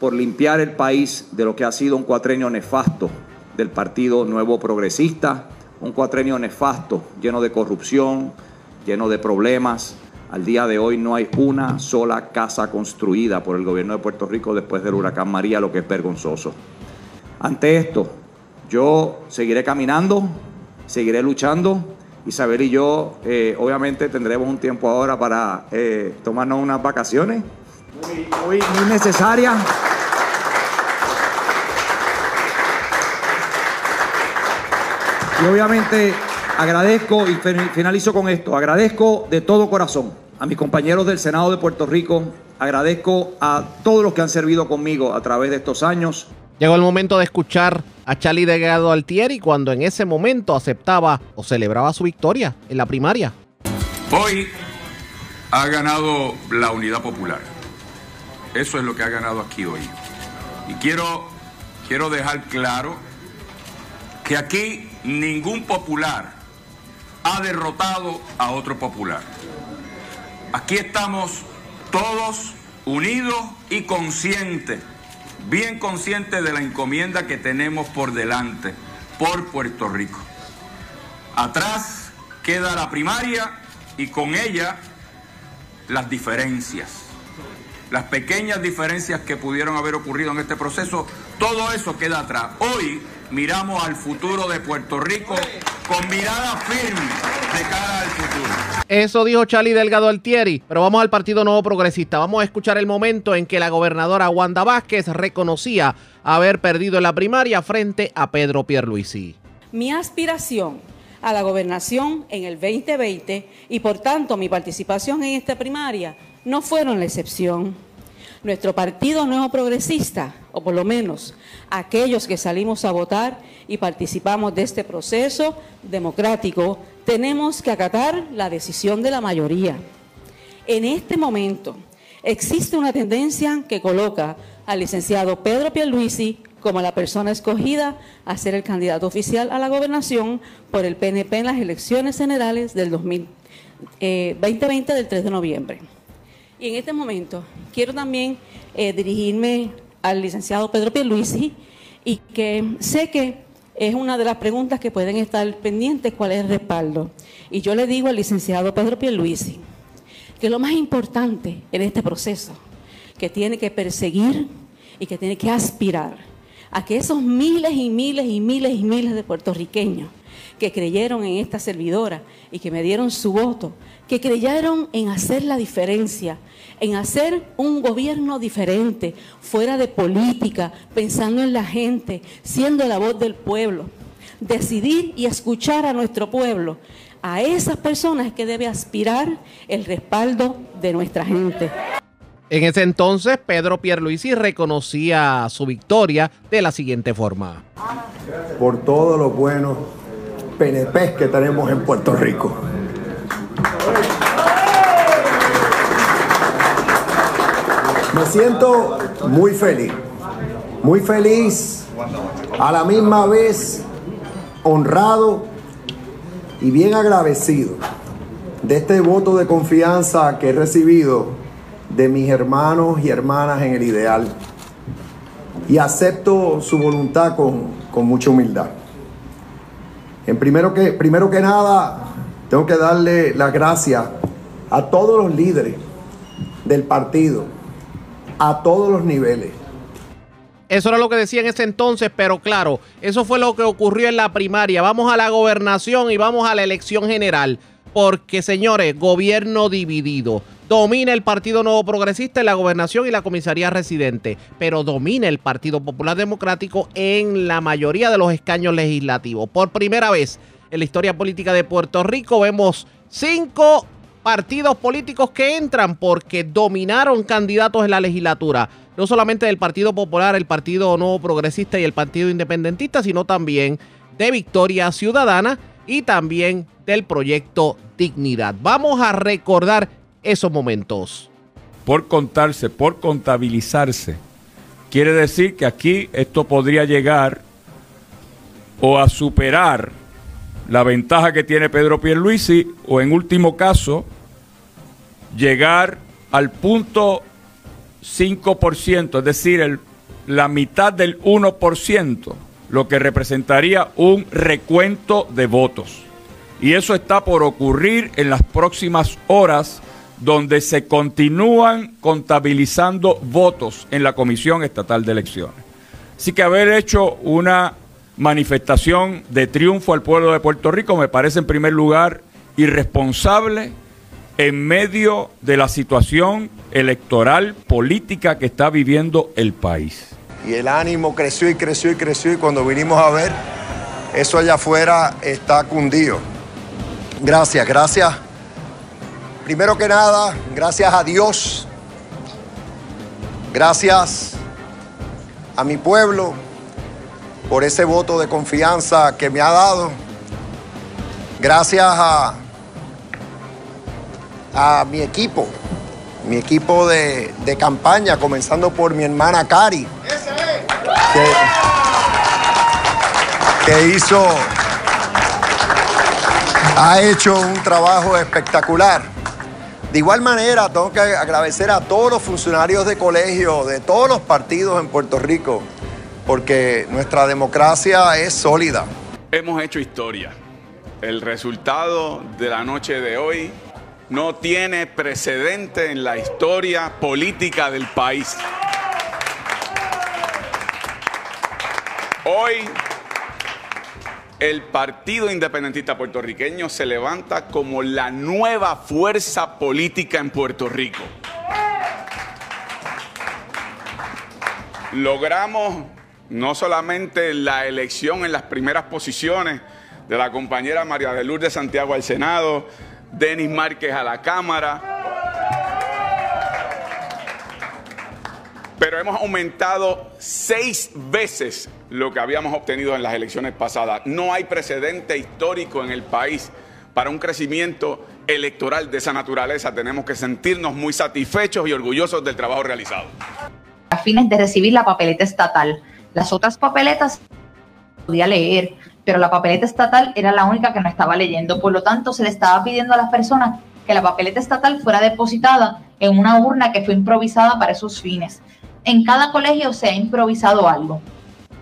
por limpiar el país de lo que ha sido un cuatrenio nefasto del Partido Nuevo Progresista, un cuatrenio nefasto, lleno de corrupción, lleno de problemas. Al día de hoy no hay una sola casa construida por el gobierno de Puerto Rico después del huracán María, lo que es vergonzoso. Ante esto, yo seguiré caminando, seguiré luchando Isabel y yo, eh, obviamente, tendremos un tiempo ahora para eh, tomarnos unas vacaciones muy, muy, necesarias. Y obviamente agradezco, y finalizo con esto, agradezco de todo corazón a mis compañeros del Senado de Puerto Rico, agradezco a todos los que han servido conmigo a través de estos años. Llegó el momento de escuchar a Charlie Delgado Altieri cuando en ese momento aceptaba o celebraba su victoria en la primaria. Hoy ha ganado la unidad popular. Eso es lo que ha ganado aquí hoy. Y quiero, quiero dejar claro que aquí ningún popular ha derrotado a otro popular. Aquí estamos todos unidos y conscientes, bien conscientes de la encomienda que tenemos por delante, por Puerto Rico. Atrás queda la primaria y con ella las diferencias, las pequeñas diferencias que pudieron haber ocurrido en este proceso, todo eso queda atrás. Hoy miramos al futuro de Puerto Rico con mirada firme de cara al futuro. Eso dijo Charlie Delgado Altieri, pero vamos al Partido Nuevo Progresista. Vamos a escuchar el momento en que la gobernadora Wanda Vázquez reconocía haber perdido en la primaria frente a Pedro Pierluisi. Mi aspiración a la gobernación en el 2020 y por tanto mi participación en esta primaria no fueron la excepción. Nuestro partido nuevo progresista, o por lo menos aquellos que salimos a votar y participamos de este proceso democrático, tenemos que acatar la decisión de la mayoría. En este momento existe una tendencia que coloca al licenciado Pedro Pierluisi como la persona escogida a ser el candidato oficial a la gobernación por el PNP en las elecciones generales del 2020 eh, del 3 de noviembre. Y en este momento quiero también eh, dirigirme al licenciado Pedro Pierluisi y que sé que es una de las preguntas que pueden estar pendientes, cuál es el respaldo. Y yo le digo al licenciado Pedro Pierluisi que lo más importante en este proceso, que tiene que perseguir y que tiene que aspirar a que esos miles y miles y miles y miles de puertorriqueños que creyeron en esta servidora y que me dieron su voto, que creyeron en hacer la diferencia, en hacer un gobierno diferente, fuera de política, pensando en la gente, siendo la voz del pueblo, decidir y escuchar a nuestro pueblo. A esas personas que debe aspirar el respaldo de nuestra gente. En ese entonces, Pedro Pierluisi reconocía su victoria de la siguiente forma. Por todo lo bueno PNP que tenemos en Puerto Rico. Me siento muy feliz, muy feliz, a la misma vez honrado y bien agradecido de este voto de confianza que he recibido de mis hermanos y hermanas en el ideal y acepto su voluntad con, con mucha humildad. En primero que, primero que nada, tengo que darle las gracias a todos los líderes del partido, a todos los niveles. Eso era lo que decía en ese entonces, pero claro, eso fue lo que ocurrió en la primaria. Vamos a la gobernación y vamos a la elección general. Porque, señores, gobierno dividido. Domina el Partido Nuevo Progresista en la gobernación y la comisaría residente, pero domina el Partido Popular Democrático en la mayoría de los escaños legislativos. Por primera vez en la historia política de Puerto Rico vemos cinco partidos políticos que entran porque dominaron candidatos en la legislatura, no solamente del Partido Popular, el Partido Nuevo Progresista y el Partido Independentista, sino también de Victoria Ciudadana y también del proyecto Dignidad. Vamos a recordar esos momentos. Por contarse, por contabilizarse, quiere decir que aquí esto podría llegar o a superar la ventaja que tiene Pedro Pierluisi o en último caso llegar al punto 5%, es decir, la mitad del 1%, lo que representaría un recuento de votos. Y eso está por ocurrir en las próximas horas donde se continúan contabilizando votos en la Comisión Estatal de Elecciones. Así que haber hecho una manifestación de triunfo al pueblo de Puerto Rico me parece en primer lugar irresponsable en medio de la situación electoral política que está viviendo el país. Y el ánimo creció y creció y creció y cuando vinimos a ver, eso allá afuera está cundido. Gracias, gracias Primero que nada, gracias a Dios, gracias a mi pueblo por ese voto de confianza que me ha dado. Gracias a, a mi equipo mi equipo de, de campaña, comenzando por mi hermana Cari, que, que hizo, ha hecho un trabajo espectacular. De igual manera, tengo que agradecer a todos los funcionarios de colegio, de todos los partidos en Puerto Rico, porque nuestra democracia es sólida. Hemos hecho historia. El resultado de la noche de hoy no tiene precedente en la historia política del país. Hoy el Partido Independentista Puertorriqueño se levanta como la nueva fuerza política en Puerto Rico. Logramos no solamente la elección en las primeras posiciones de la compañera María de Lourdes Santiago al Senado, Denis Márquez a la Cámara, pero hemos aumentado seis veces lo que habíamos obtenido en las elecciones pasadas. No hay precedente histórico en el país para un crecimiento electoral de esa naturaleza. Tenemos que sentirnos muy satisfechos y orgullosos del trabajo realizado. A fines de recibir la papeleta estatal. Las otras papeletas podía leer, pero la papeleta estatal era la única que no estaba leyendo. Por lo tanto, se le estaba pidiendo a las personas que la papeleta estatal fuera depositada en una urna que fue improvisada para esos fines. En cada colegio se ha improvisado algo.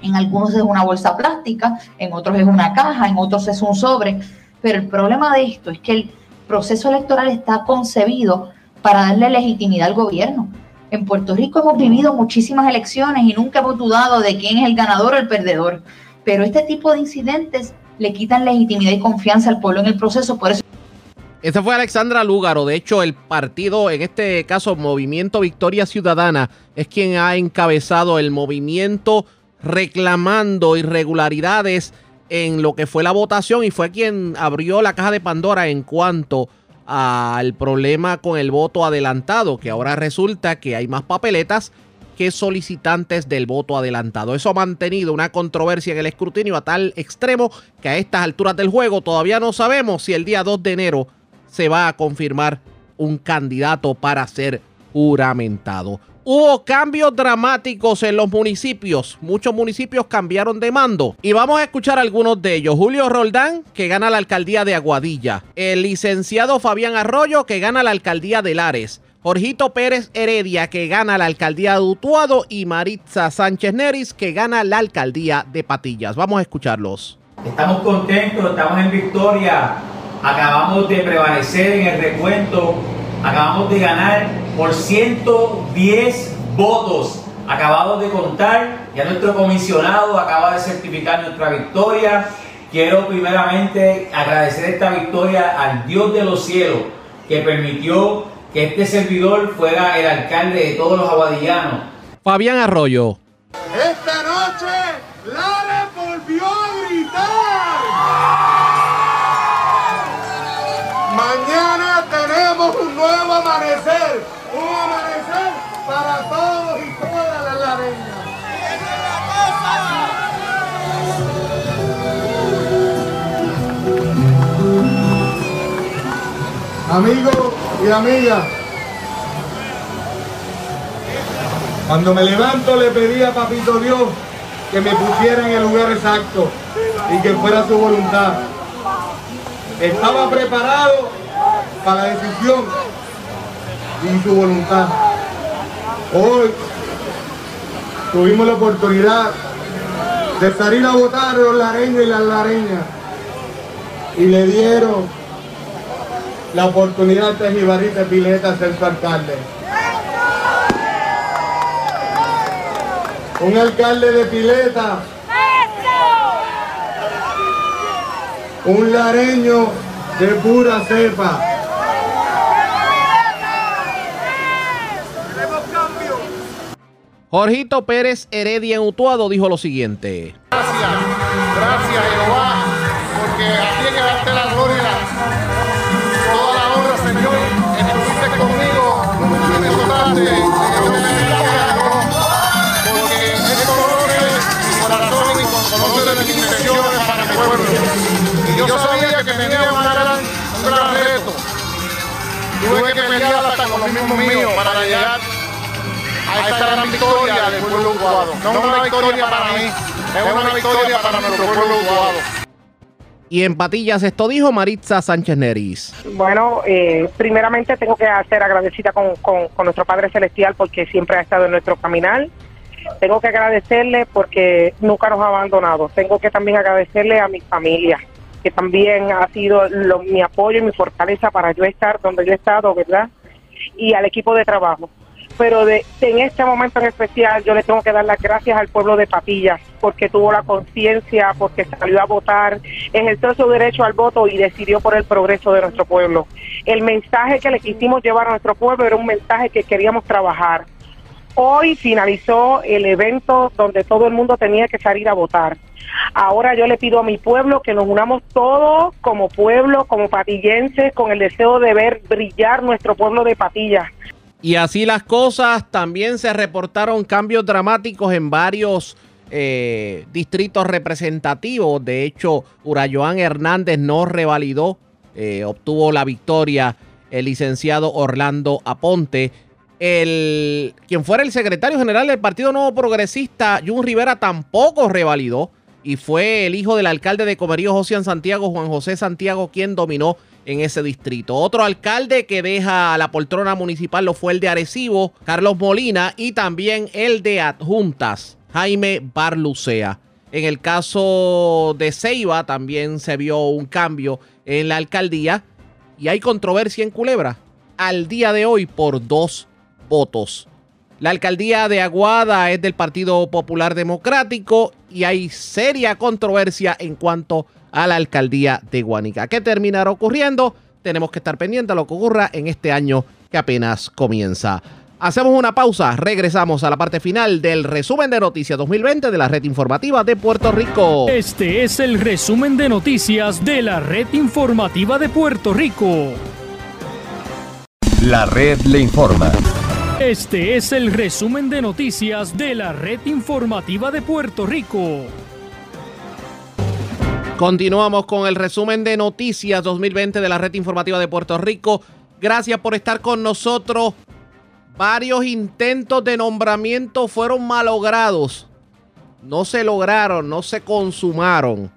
En algunos es una bolsa plástica, en otros es una caja, en otros es un sobre. Pero el problema de esto es que el proceso electoral está concebido para darle legitimidad al gobierno. En Puerto Rico hemos vivido muchísimas elecciones y nunca hemos dudado de quién es el ganador o el perdedor. Pero este tipo de incidentes le quitan legitimidad y confianza al pueblo en el proceso. Por eso esa fue Alexandra Lúgaro. De hecho, el partido, en este caso, Movimiento Victoria Ciudadana, es quien ha encabezado el movimiento reclamando irregularidades en lo que fue la votación y fue quien abrió la caja de Pandora en cuanto al problema con el voto adelantado, que ahora resulta que hay más papeletas que solicitantes del voto adelantado. Eso ha mantenido una controversia en el escrutinio a tal extremo que a estas alturas del juego todavía no sabemos si el día 2 de enero se va a confirmar un candidato para ser juramentado. Hubo cambios dramáticos en los municipios. Muchos municipios cambiaron de mando. Y vamos a escuchar algunos de ellos. Julio Roldán, que gana la alcaldía de Aguadilla. El licenciado Fabián Arroyo, que gana la alcaldía de Lares. Jorgito Pérez Heredia, que gana la alcaldía de Utuado. Y Maritza Sánchez Neris, que gana la alcaldía de Patillas. Vamos a escucharlos. Estamos contentos, estamos en victoria. Acabamos de prevalecer en el recuento. Acabamos de ganar por 110 votos. Acabamos de contar. Ya nuestro comisionado acaba de certificar nuestra victoria. Quiero primeramente agradecer esta victoria al Dios de los cielos que permitió que este servidor fuera el alcalde de todos los aguadillanos. Fabián Arroyo. Esta noche Lara volvió a gritar. Un nuevo amanecer, un amanecer para todos y todas las lareñas. Amigos y amigas, cuando me levanto le pedí a Papito Dios que me pusiera en el lugar exacto y que fuera su voluntad. Estaba preparado para la decisión y su voluntad. Hoy tuvimos la oportunidad de salir a votar los lareños y las lareñas y le dieron la oportunidad de Jibarita Pileta ser su alcalde. Un alcalde de Pileta. Un lareño de pura cepa. Jorgito Pérez Heredia en Utuado dijo lo siguiente. Gracias, gracias Jehová, porque a ti hay que darte la gloria, toda la honra, Señor, estuviste conmigo en esta tarde, porque Él conoce mi corazón y conoce de mis intenciones para mi pueblo. Y yo sabía que tenía un gran, un gran reto. Tuve que pelear hasta con los mismos míos para llegar a esta gran victoria del pueblo utuado. No es una victoria para mí, es una victoria para nuestro pueblo utuado. Y en Patillas esto dijo Maritza Sánchez Neris. Bueno, eh, primeramente tengo que ser agradecida con, con, con, nuestro Padre Celestial porque siempre ha estado en nuestro caminar. Tengo que agradecerle porque nunca nos ha abandonado. Tengo que también agradecerle a mi familia, que también ha sido lo, mi apoyo y mi fortaleza para yo estar donde yo he estado, ¿verdad? Y al equipo de trabajo pero de, en este momento en especial yo le tengo que dar las gracias al pueblo de Patillas porque tuvo la conciencia, porque salió a votar, ejerció su derecho al voto y decidió por el progreso de nuestro pueblo. El mensaje que le quisimos llevar a nuestro pueblo era un mensaje que queríamos trabajar. Hoy finalizó el evento donde todo el mundo tenía que salir a votar. Ahora yo le pido a mi pueblo que nos unamos todos como pueblo, como patillenses, con el deseo de ver brillar nuestro pueblo de Patillas y así las cosas, también se reportaron cambios dramáticos en varios eh, distritos representativos. De hecho, Urayoan Hernández no revalidó, eh, obtuvo la victoria el licenciado Orlando Aponte. El, quien fuera el secretario general del Partido Nuevo Progresista, Jun Rivera, tampoco revalidó. Y fue el hijo del alcalde de Comerío, José Santiago, Juan José Santiago, quien dominó en ese distrito. Otro alcalde que deja la poltrona municipal lo fue el de Arecibo, Carlos Molina, y también el de Adjuntas, Jaime Barlucea. En el caso de Ceiba también se vio un cambio en la alcaldía y hay controversia en Culebra al día de hoy por dos votos. La alcaldía de Aguada es del Partido Popular Democrático y hay seria controversia en cuanto a la alcaldía de Guanica. ¿Qué terminará ocurriendo? Tenemos que estar pendientes a lo que ocurra en este año que apenas comienza. Hacemos una pausa, regresamos a la parte final del resumen de noticias 2020 de la red informativa de Puerto Rico. Este es el resumen de noticias de la red informativa de Puerto Rico. La red le informa. Este es el resumen de noticias de la red informativa de Puerto Rico. Continuamos con el resumen de noticias 2020 de la red informativa de Puerto Rico. Gracias por estar con nosotros. Varios intentos de nombramiento fueron malogrados. No se lograron, no se consumaron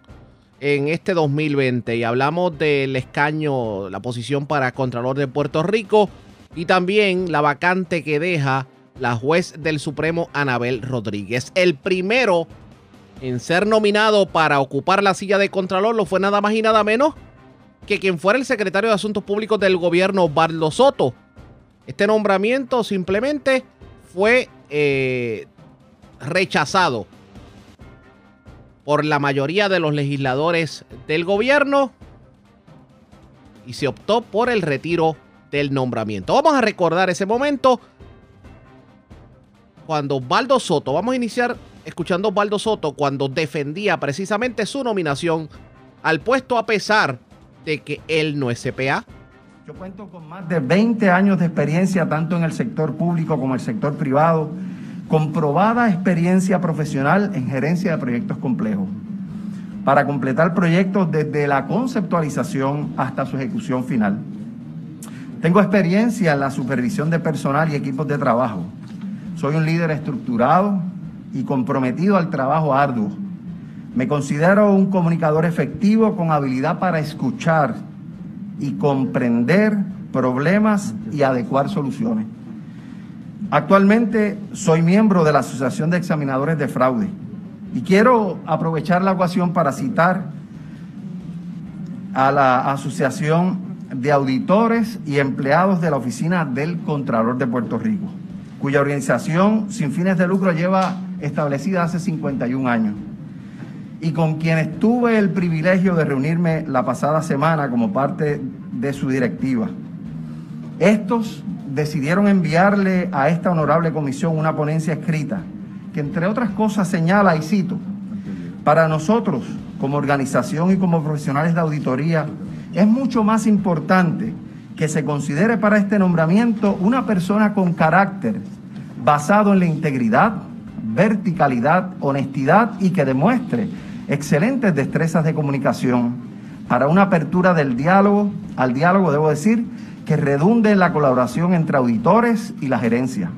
en este 2020. Y hablamos del escaño, la posición para Contralor de Puerto Rico y también la vacante que deja la juez del Supremo Anabel Rodríguez. El primero en ser nominado para ocupar la silla de Contralor lo fue nada más y nada menos que quien fuera el secretario de Asuntos Públicos del gobierno, Barlo Soto. Este nombramiento simplemente fue eh, rechazado por la mayoría de los legisladores del gobierno y se optó por el retiro del nombramiento. Vamos a recordar ese momento cuando Baldo Soto, vamos a iniciar escuchando a Osvaldo Soto cuando defendía precisamente su nominación al puesto a pesar de que él no es CPA. Yo cuento con más de 20 años de experiencia tanto en el sector público como en el sector privado, comprobada experiencia profesional en gerencia de proyectos complejos, para completar proyectos desde la conceptualización hasta su ejecución final. Tengo experiencia en la supervisión de personal y equipos de trabajo. Soy un líder estructurado, y comprometido al trabajo arduo. Me considero un comunicador efectivo con habilidad para escuchar y comprender problemas y adecuar soluciones. Actualmente soy miembro de la Asociación de Examinadores de Fraude y quiero aprovechar la ocasión para citar a la Asociación de Auditores y Empleados de la Oficina del Contralor de Puerto Rico, cuya organización sin fines de lucro lleva establecida hace 51 años y con quienes tuve el privilegio de reunirme la pasada semana como parte de su directiva. Estos decidieron enviarle a esta honorable comisión una ponencia escrita que entre otras cosas señala, y cito, para nosotros como organización y como profesionales de auditoría es mucho más importante que se considere para este nombramiento una persona con carácter basado en la integridad, verticalidad, honestidad y que demuestre excelentes destrezas de comunicación para una apertura del diálogo, al diálogo debo decir que redunde en la colaboración entre auditores y la gerencia.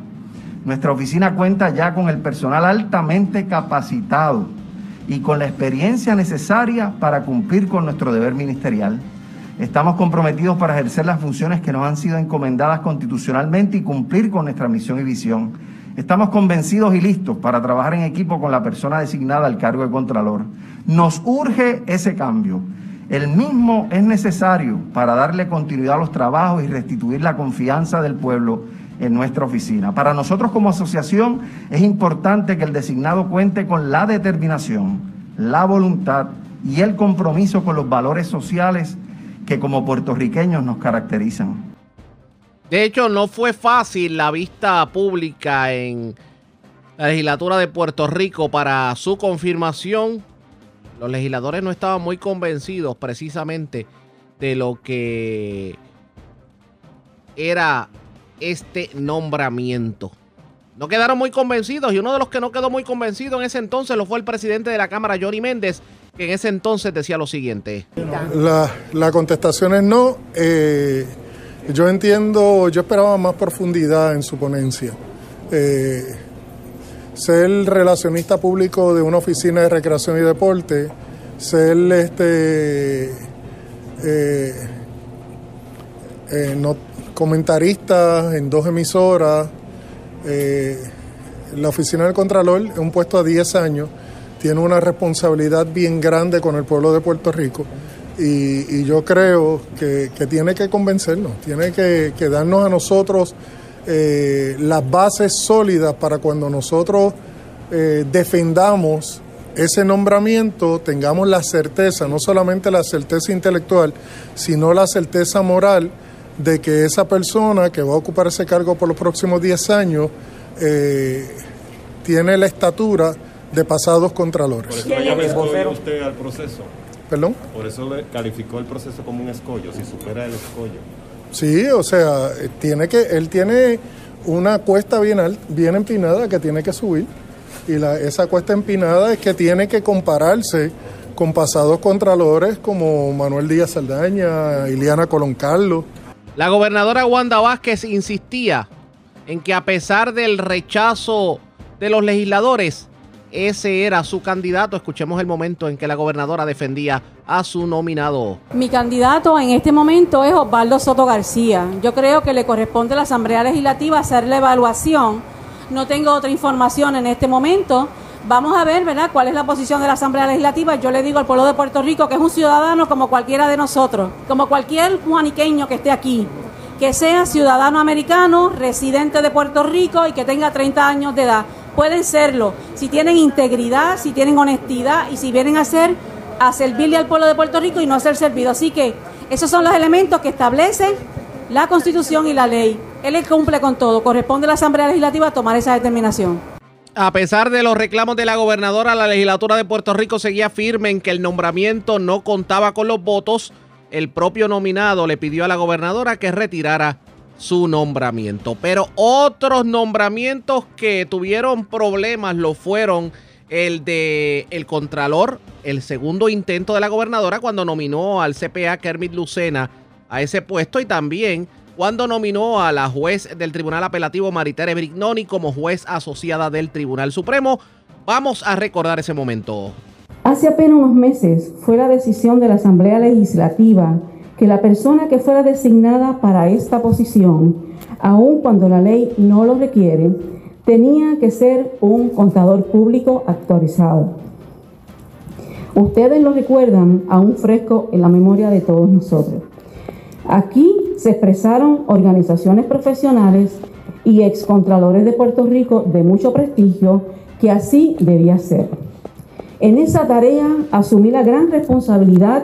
Nuestra oficina cuenta ya con el personal altamente capacitado y con la experiencia necesaria para cumplir con nuestro deber ministerial. Estamos comprometidos para ejercer las funciones que nos han sido encomendadas constitucionalmente y cumplir con nuestra misión y visión. Estamos convencidos y listos para trabajar en equipo con la persona designada al cargo de Contralor. Nos urge ese cambio. El mismo es necesario para darle continuidad a los trabajos y restituir la confianza del pueblo en nuestra oficina. Para nosotros como asociación es importante que el designado cuente con la determinación, la voluntad y el compromiso con los valores sociales que como puertorriqueños nos caracterizan. De hecho, no fue fácil la vista pública en la legislatura de Puerto Rico para su confirmación. Los legisladores no estaban muy convencidos precisamente de lo que era este nombramiento. No quedaron muy convencidos y uno de los que no quedó muy convencido en ese entonces lo fue el presidente de la Cámara, Johnny Méndez, que en ese entonces decía lo siguiente. La, la contestación es no. Eh, yo entiendo, yo esperaba más profundidad en su ponencia. Eh, ser relacionista público de una oficina de recreación y deporte, ser este eh, no, comentarista en dos emisoras, la oficina del Contralor es un puesto a 10 años tiene una responsabilidad bien grande con el pueblo de Puerto Rico y, yo creo que, tiene que convencernos, tiene que, darnos a nosotros eh, las bases sólidas para cuando nosotros eh, defendamos ese nombramiento, tengamos la certeza, no solamente la certeza intelectual, sino la certeza moral de que esa persona que va a ocupar ese cargo por los próximos 10 años eh, tiene la estatura de pasados contralores. Por eso le escollo usted al proceso. ¿Perdón? Por eso le calificó el proceso como un escollo, si supera el escollo. Sí, o sea, tiene que, él tiene una cuesta bien, bien empinada que tiene que subir. Y la, esa cuesta empinada es que tiene que compararse con pasados contralores como Manuel Díaz Saldaña, Iliana Colón Carlos. La gobernadora Wanda Vázquez insistía en que a pesar del rechazo de los legisladores, ese era su candidato. Escuchemos el momento en que la gobernadora defendía a su nominado. Mi candidato en este momento es Osvaldo Soto García. Yo creo que le corresponde a la Asamblea Legislativa hacer la evaluación. No tengo otra información en este momento. Vamos a ver, ¿verdad?, cuál es la posición de la Asamblea Legislativa. Yo le digo al pueblo de Puerto Rico que es un ciudadano como cualquiera de nosotros, como cualquier juaniqueño que esté aquí, que sea ciudadano americano, residente de Puerto Rico y que tenga 30 años de edad pueden serlo si tienen integridad, si tienen honestidad y si vienen a ser a servirle al pueblo de Puerto Rico y no a ser servido. Así que esos son los elementos que establecen la Constitución y la ley. Él cumple con todo. Corresponde a la Asamblea Legislativa tomar esa determinación. A pesar de los reclamos de la gobernadora, la legislatura de Puerto Rico seguía firme en que el nombramiento no contaba con los votos. El propio nominado le pidió a la gobernadora que retirara su nombramiento. Pero otros nombramientos que tuvieron problemas lo fueron el de el Contralor, el segundo intento de la gobernadora cuando nominó al CPA Kermit Lucena a ese puesto y también cuando nominó a la juez del Tribunal Apelativo Maritere Brignoni como juez asociada del Tribunal Supremo. Vamos a recordar ese momento. Hace apenas unos meses fue la decisión de la Asamblea Legislativa que la persona que fuera designada para esta posición, aun cuando la ley no lo requiere, tenía que ser un contador público actualizado. Ustedes lo recuerdan aún fresco en la memoria de todos nosotros. Aquí se expresaron organizaciones profesionales y excontralores de Puerto Rico de mucho prestigio que así debía ser. En esa tarea asumí la gran responsabilidad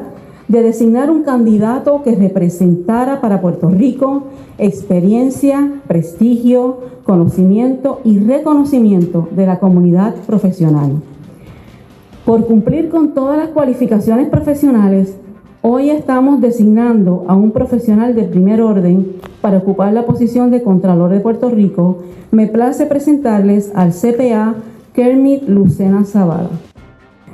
de designar un candidato que representara para Puerto Rico experiencia, prestigio, conocimiento y reconocimiento de la comunidad profesional. Por cumplir con todas las cualificaciones profesionales, hoy estamos designando a un profesional de primer orden para ocupar la posición de Contralor de Puerto Rico. Me place presentarles al CPA Kermit Lucena Zavala.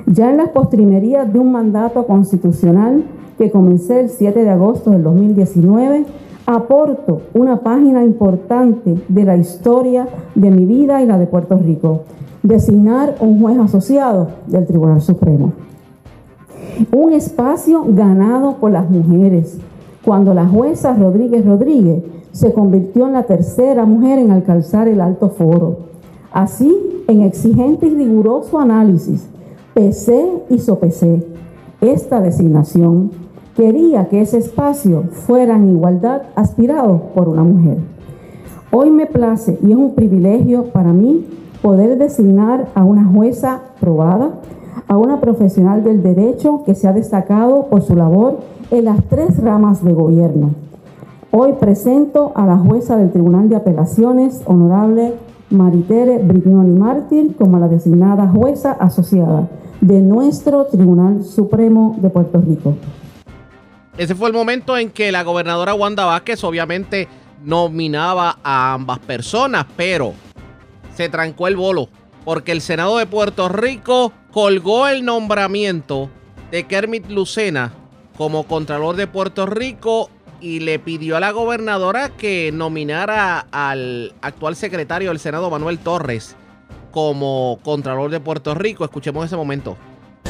Ya en las postrimerías de un mandato constitucional que comencé el 7 de agosto del 2019, aporto una página importante de la historia de mi vida y la de Puerto Rico, designar un juez asociado del Tribunal Supremo. Un espacio ganado por las mujeres, cuando la jueza Rodríguez Rodríguez se convirtió en la tercera mujer en alcanzar el alto foro. Así, en exigente y riguroso análisis, pesé y sopesé esta designación. Quería que ese espacio fuera en igualdad aspirado por una mujer. Hoy me place y es un privilegio para mí poder designar a una jueza probada, a una profesional del derecho que se ha destacado por su labor en las tres ramas de gobierno. Hoy presento a la jueza del Tribunal de Apelaciones, honorable Maritere Brignoni Mártir, como la designada jueza asociada de nuestro Tribunal Supremo de Puerto Rico. Ese fue el momento en que la gobernadora Wanda Vázquez obviamente nominaba a ambas personas, pero se trancó el bolo porque el Senado de Puerto Rico colgó el nombramiento de Kermit Lucena como Contralor de Puerto Rico y le pidió a la gobernadora que nominara al actual secretario del Senado, Manuel Torres, como Contralor de Puerto Rico. Escuchemos ese momento.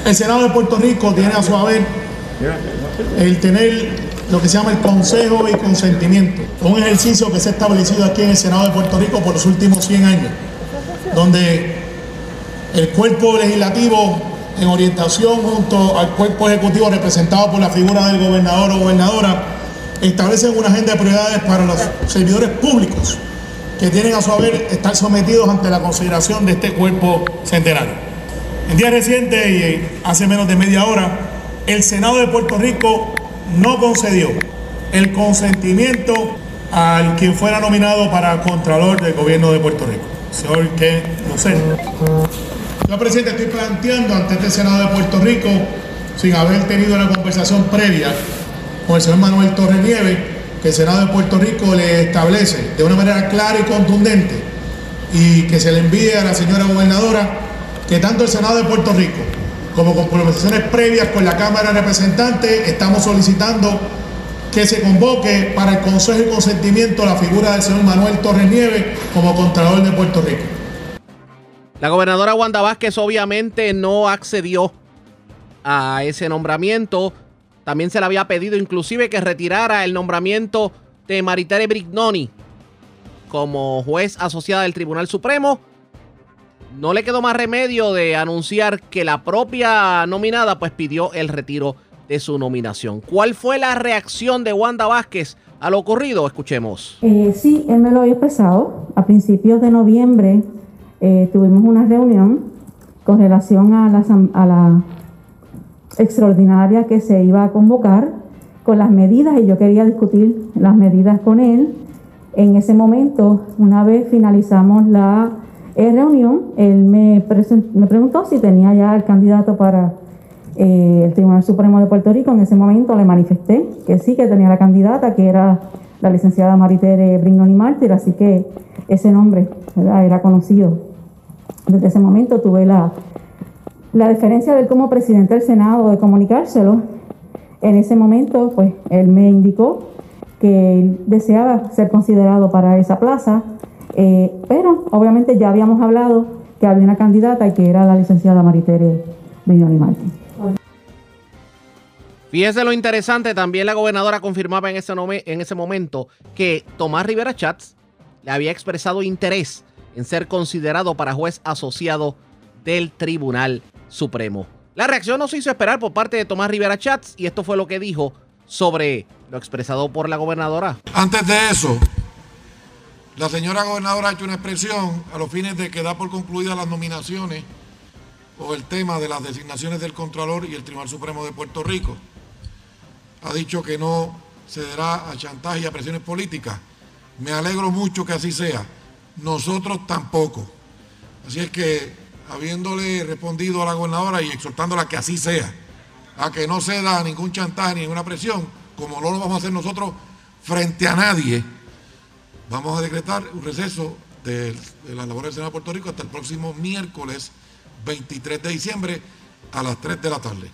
El Senado de Puerto Rico tiene a su haber el tener lo que se llama el consejo y consentimiento, un ejercicio que se ha establecido aquí en el Senado de Puerto Rico por los últimos 100 años, donde el cuerpo legislativo en orientación junto al cuerpo ejecutivo representado por la figura del gobernador o gobernadora establecen una agenda de prioridades para los servidores públicos que tienen a su haber estar sometidos ante la consideración de este cuerpo centenario. En día reciente y hace menos de media hora, el Senado de Puerto Rico no concedió el consentimiento al quien fuera nominado para Contralor del Gobierno de Puerto Rico, señor no sé. Yo, presidente, estoy planteando ante este Senado de Puerto Rico, sin haber tenido una conversación previa con el señor Manuel Torre Nieve, que el Senado de Puerto Rico le establece de una manera clara y contundente y que se le envíe a la señora gobernadora que tanto el Senado de Puerto Rico como con conversaciones previas con la Cámara de Representantes estamos solicitando que se convoque para el consejo y consentimiento la figura del señor Manuel Torres Nieves como Contralor de Puerto Rico. La gobernadora Wanda Vázquez obviamente no accedió a ese nombramiento. También se le había pedido inclusive que retirara el nombramiento de Maritere Brignoni como juez asociada del Tribunal Supremo. No le quedó más remedio de anunciar que la propia nominada pues pidió el retiro de su nominación. ¿Cuál fue la reacción de Wanda Vázquez a lo ocurrido? Escuchemos. Eh, sí, él me lo había expresado. A principios de noviembre eh, tuvimos una reunión con relación a la, a la extraordinaria que se iba a convocar con las medidas y yo quería discutir las medidas con él. En ese momento, una vez finalizamos la eh, reunión, él me, me preguntó si tenía ya el candidato para eh, el Tribunal Supremo de Puerto Rico. En ese momento le manifesté que sí, que tenía la candidata, que era la licenciada Maritere Brignoni Mártir, así que ese nombre era conocido. Desde ese momento tuve la, la deferencia de él como presidente del Senado de comunicárselo. En ese momento, pues, él me indicó que él deseaba ser considerado para esa plaza, eh, pero obviamente ya habíamos hablado que había una candidata y que era la licenciada Maritere Brignoni Martín. Fíjese lo interesante, también la gobernadora confirmaba en ese, en ese momento que Tomás Rivera Chats le había expresado interés en ser considerado para juez asociado del Tribunal Supremo. La reacción no se hizo esperar por parte de Tomás Rivera Chats y esto fue lo que dijo sobre lo expresado por la gobernadora. Antes de eso, la señora gobernadora ha hecho una expresión a los fines de que da por concluidas las nominaciones o el tema de las designaciones del Contralor y el Tribunal Supremo de Puerto Rico. Ha dicho que no cederá a chantaje y a presiones políticas. Me alegro mucho que así sea. Nosotros tampoco. Así es que habiéndole respondido a la gobernadora y exhortándola a que así sea, a que no ceda ningún chantaje ni ninguna presión, como no lo vamos a hacer nosotros frente a nadie, vamos a decretar un receso de, de la labor del Senado de Puerto Rico hasta el próximo miércoles 23 de diciembre a las 3 de la tarde.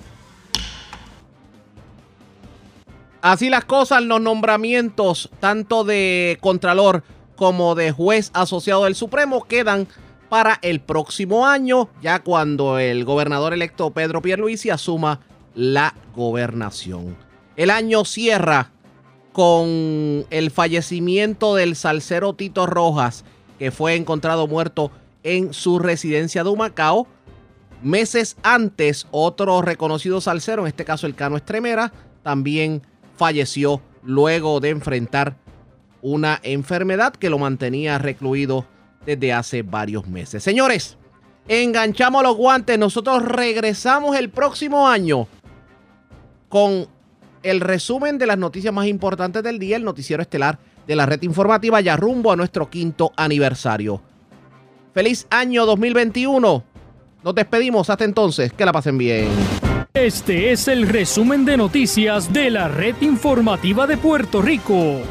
Así las cosas, los nombramientos tanto de Contralor como de juez asociado del Supremo quedan para el próximo año, ya cuando el gobernador electo Pedro Pierluisi asuma la gobernación. El año cierra con el fallecimiento del salsero Tito Rojas, que fue encontrado muerto en su residencia de Humacao. Meses antes, otro reconocido salsero, en este caso el Cano Estremera, también falleció luego de enfrentar una enfermedad que lo mantenía recluido desde hace varios meses. Señores, enganchamos los guantes. Nosotros regresamos el próximo año con el resumen de las noticias más importantes del día, el noticiero estelar de la red informativa, ya rumbo a nuestro quinto aniversario. Feliz año 2021. Nos despedimos hasta entonces. Que la pasen bien. Este es el resumen de noticias de la red informativa de Puerto Rico.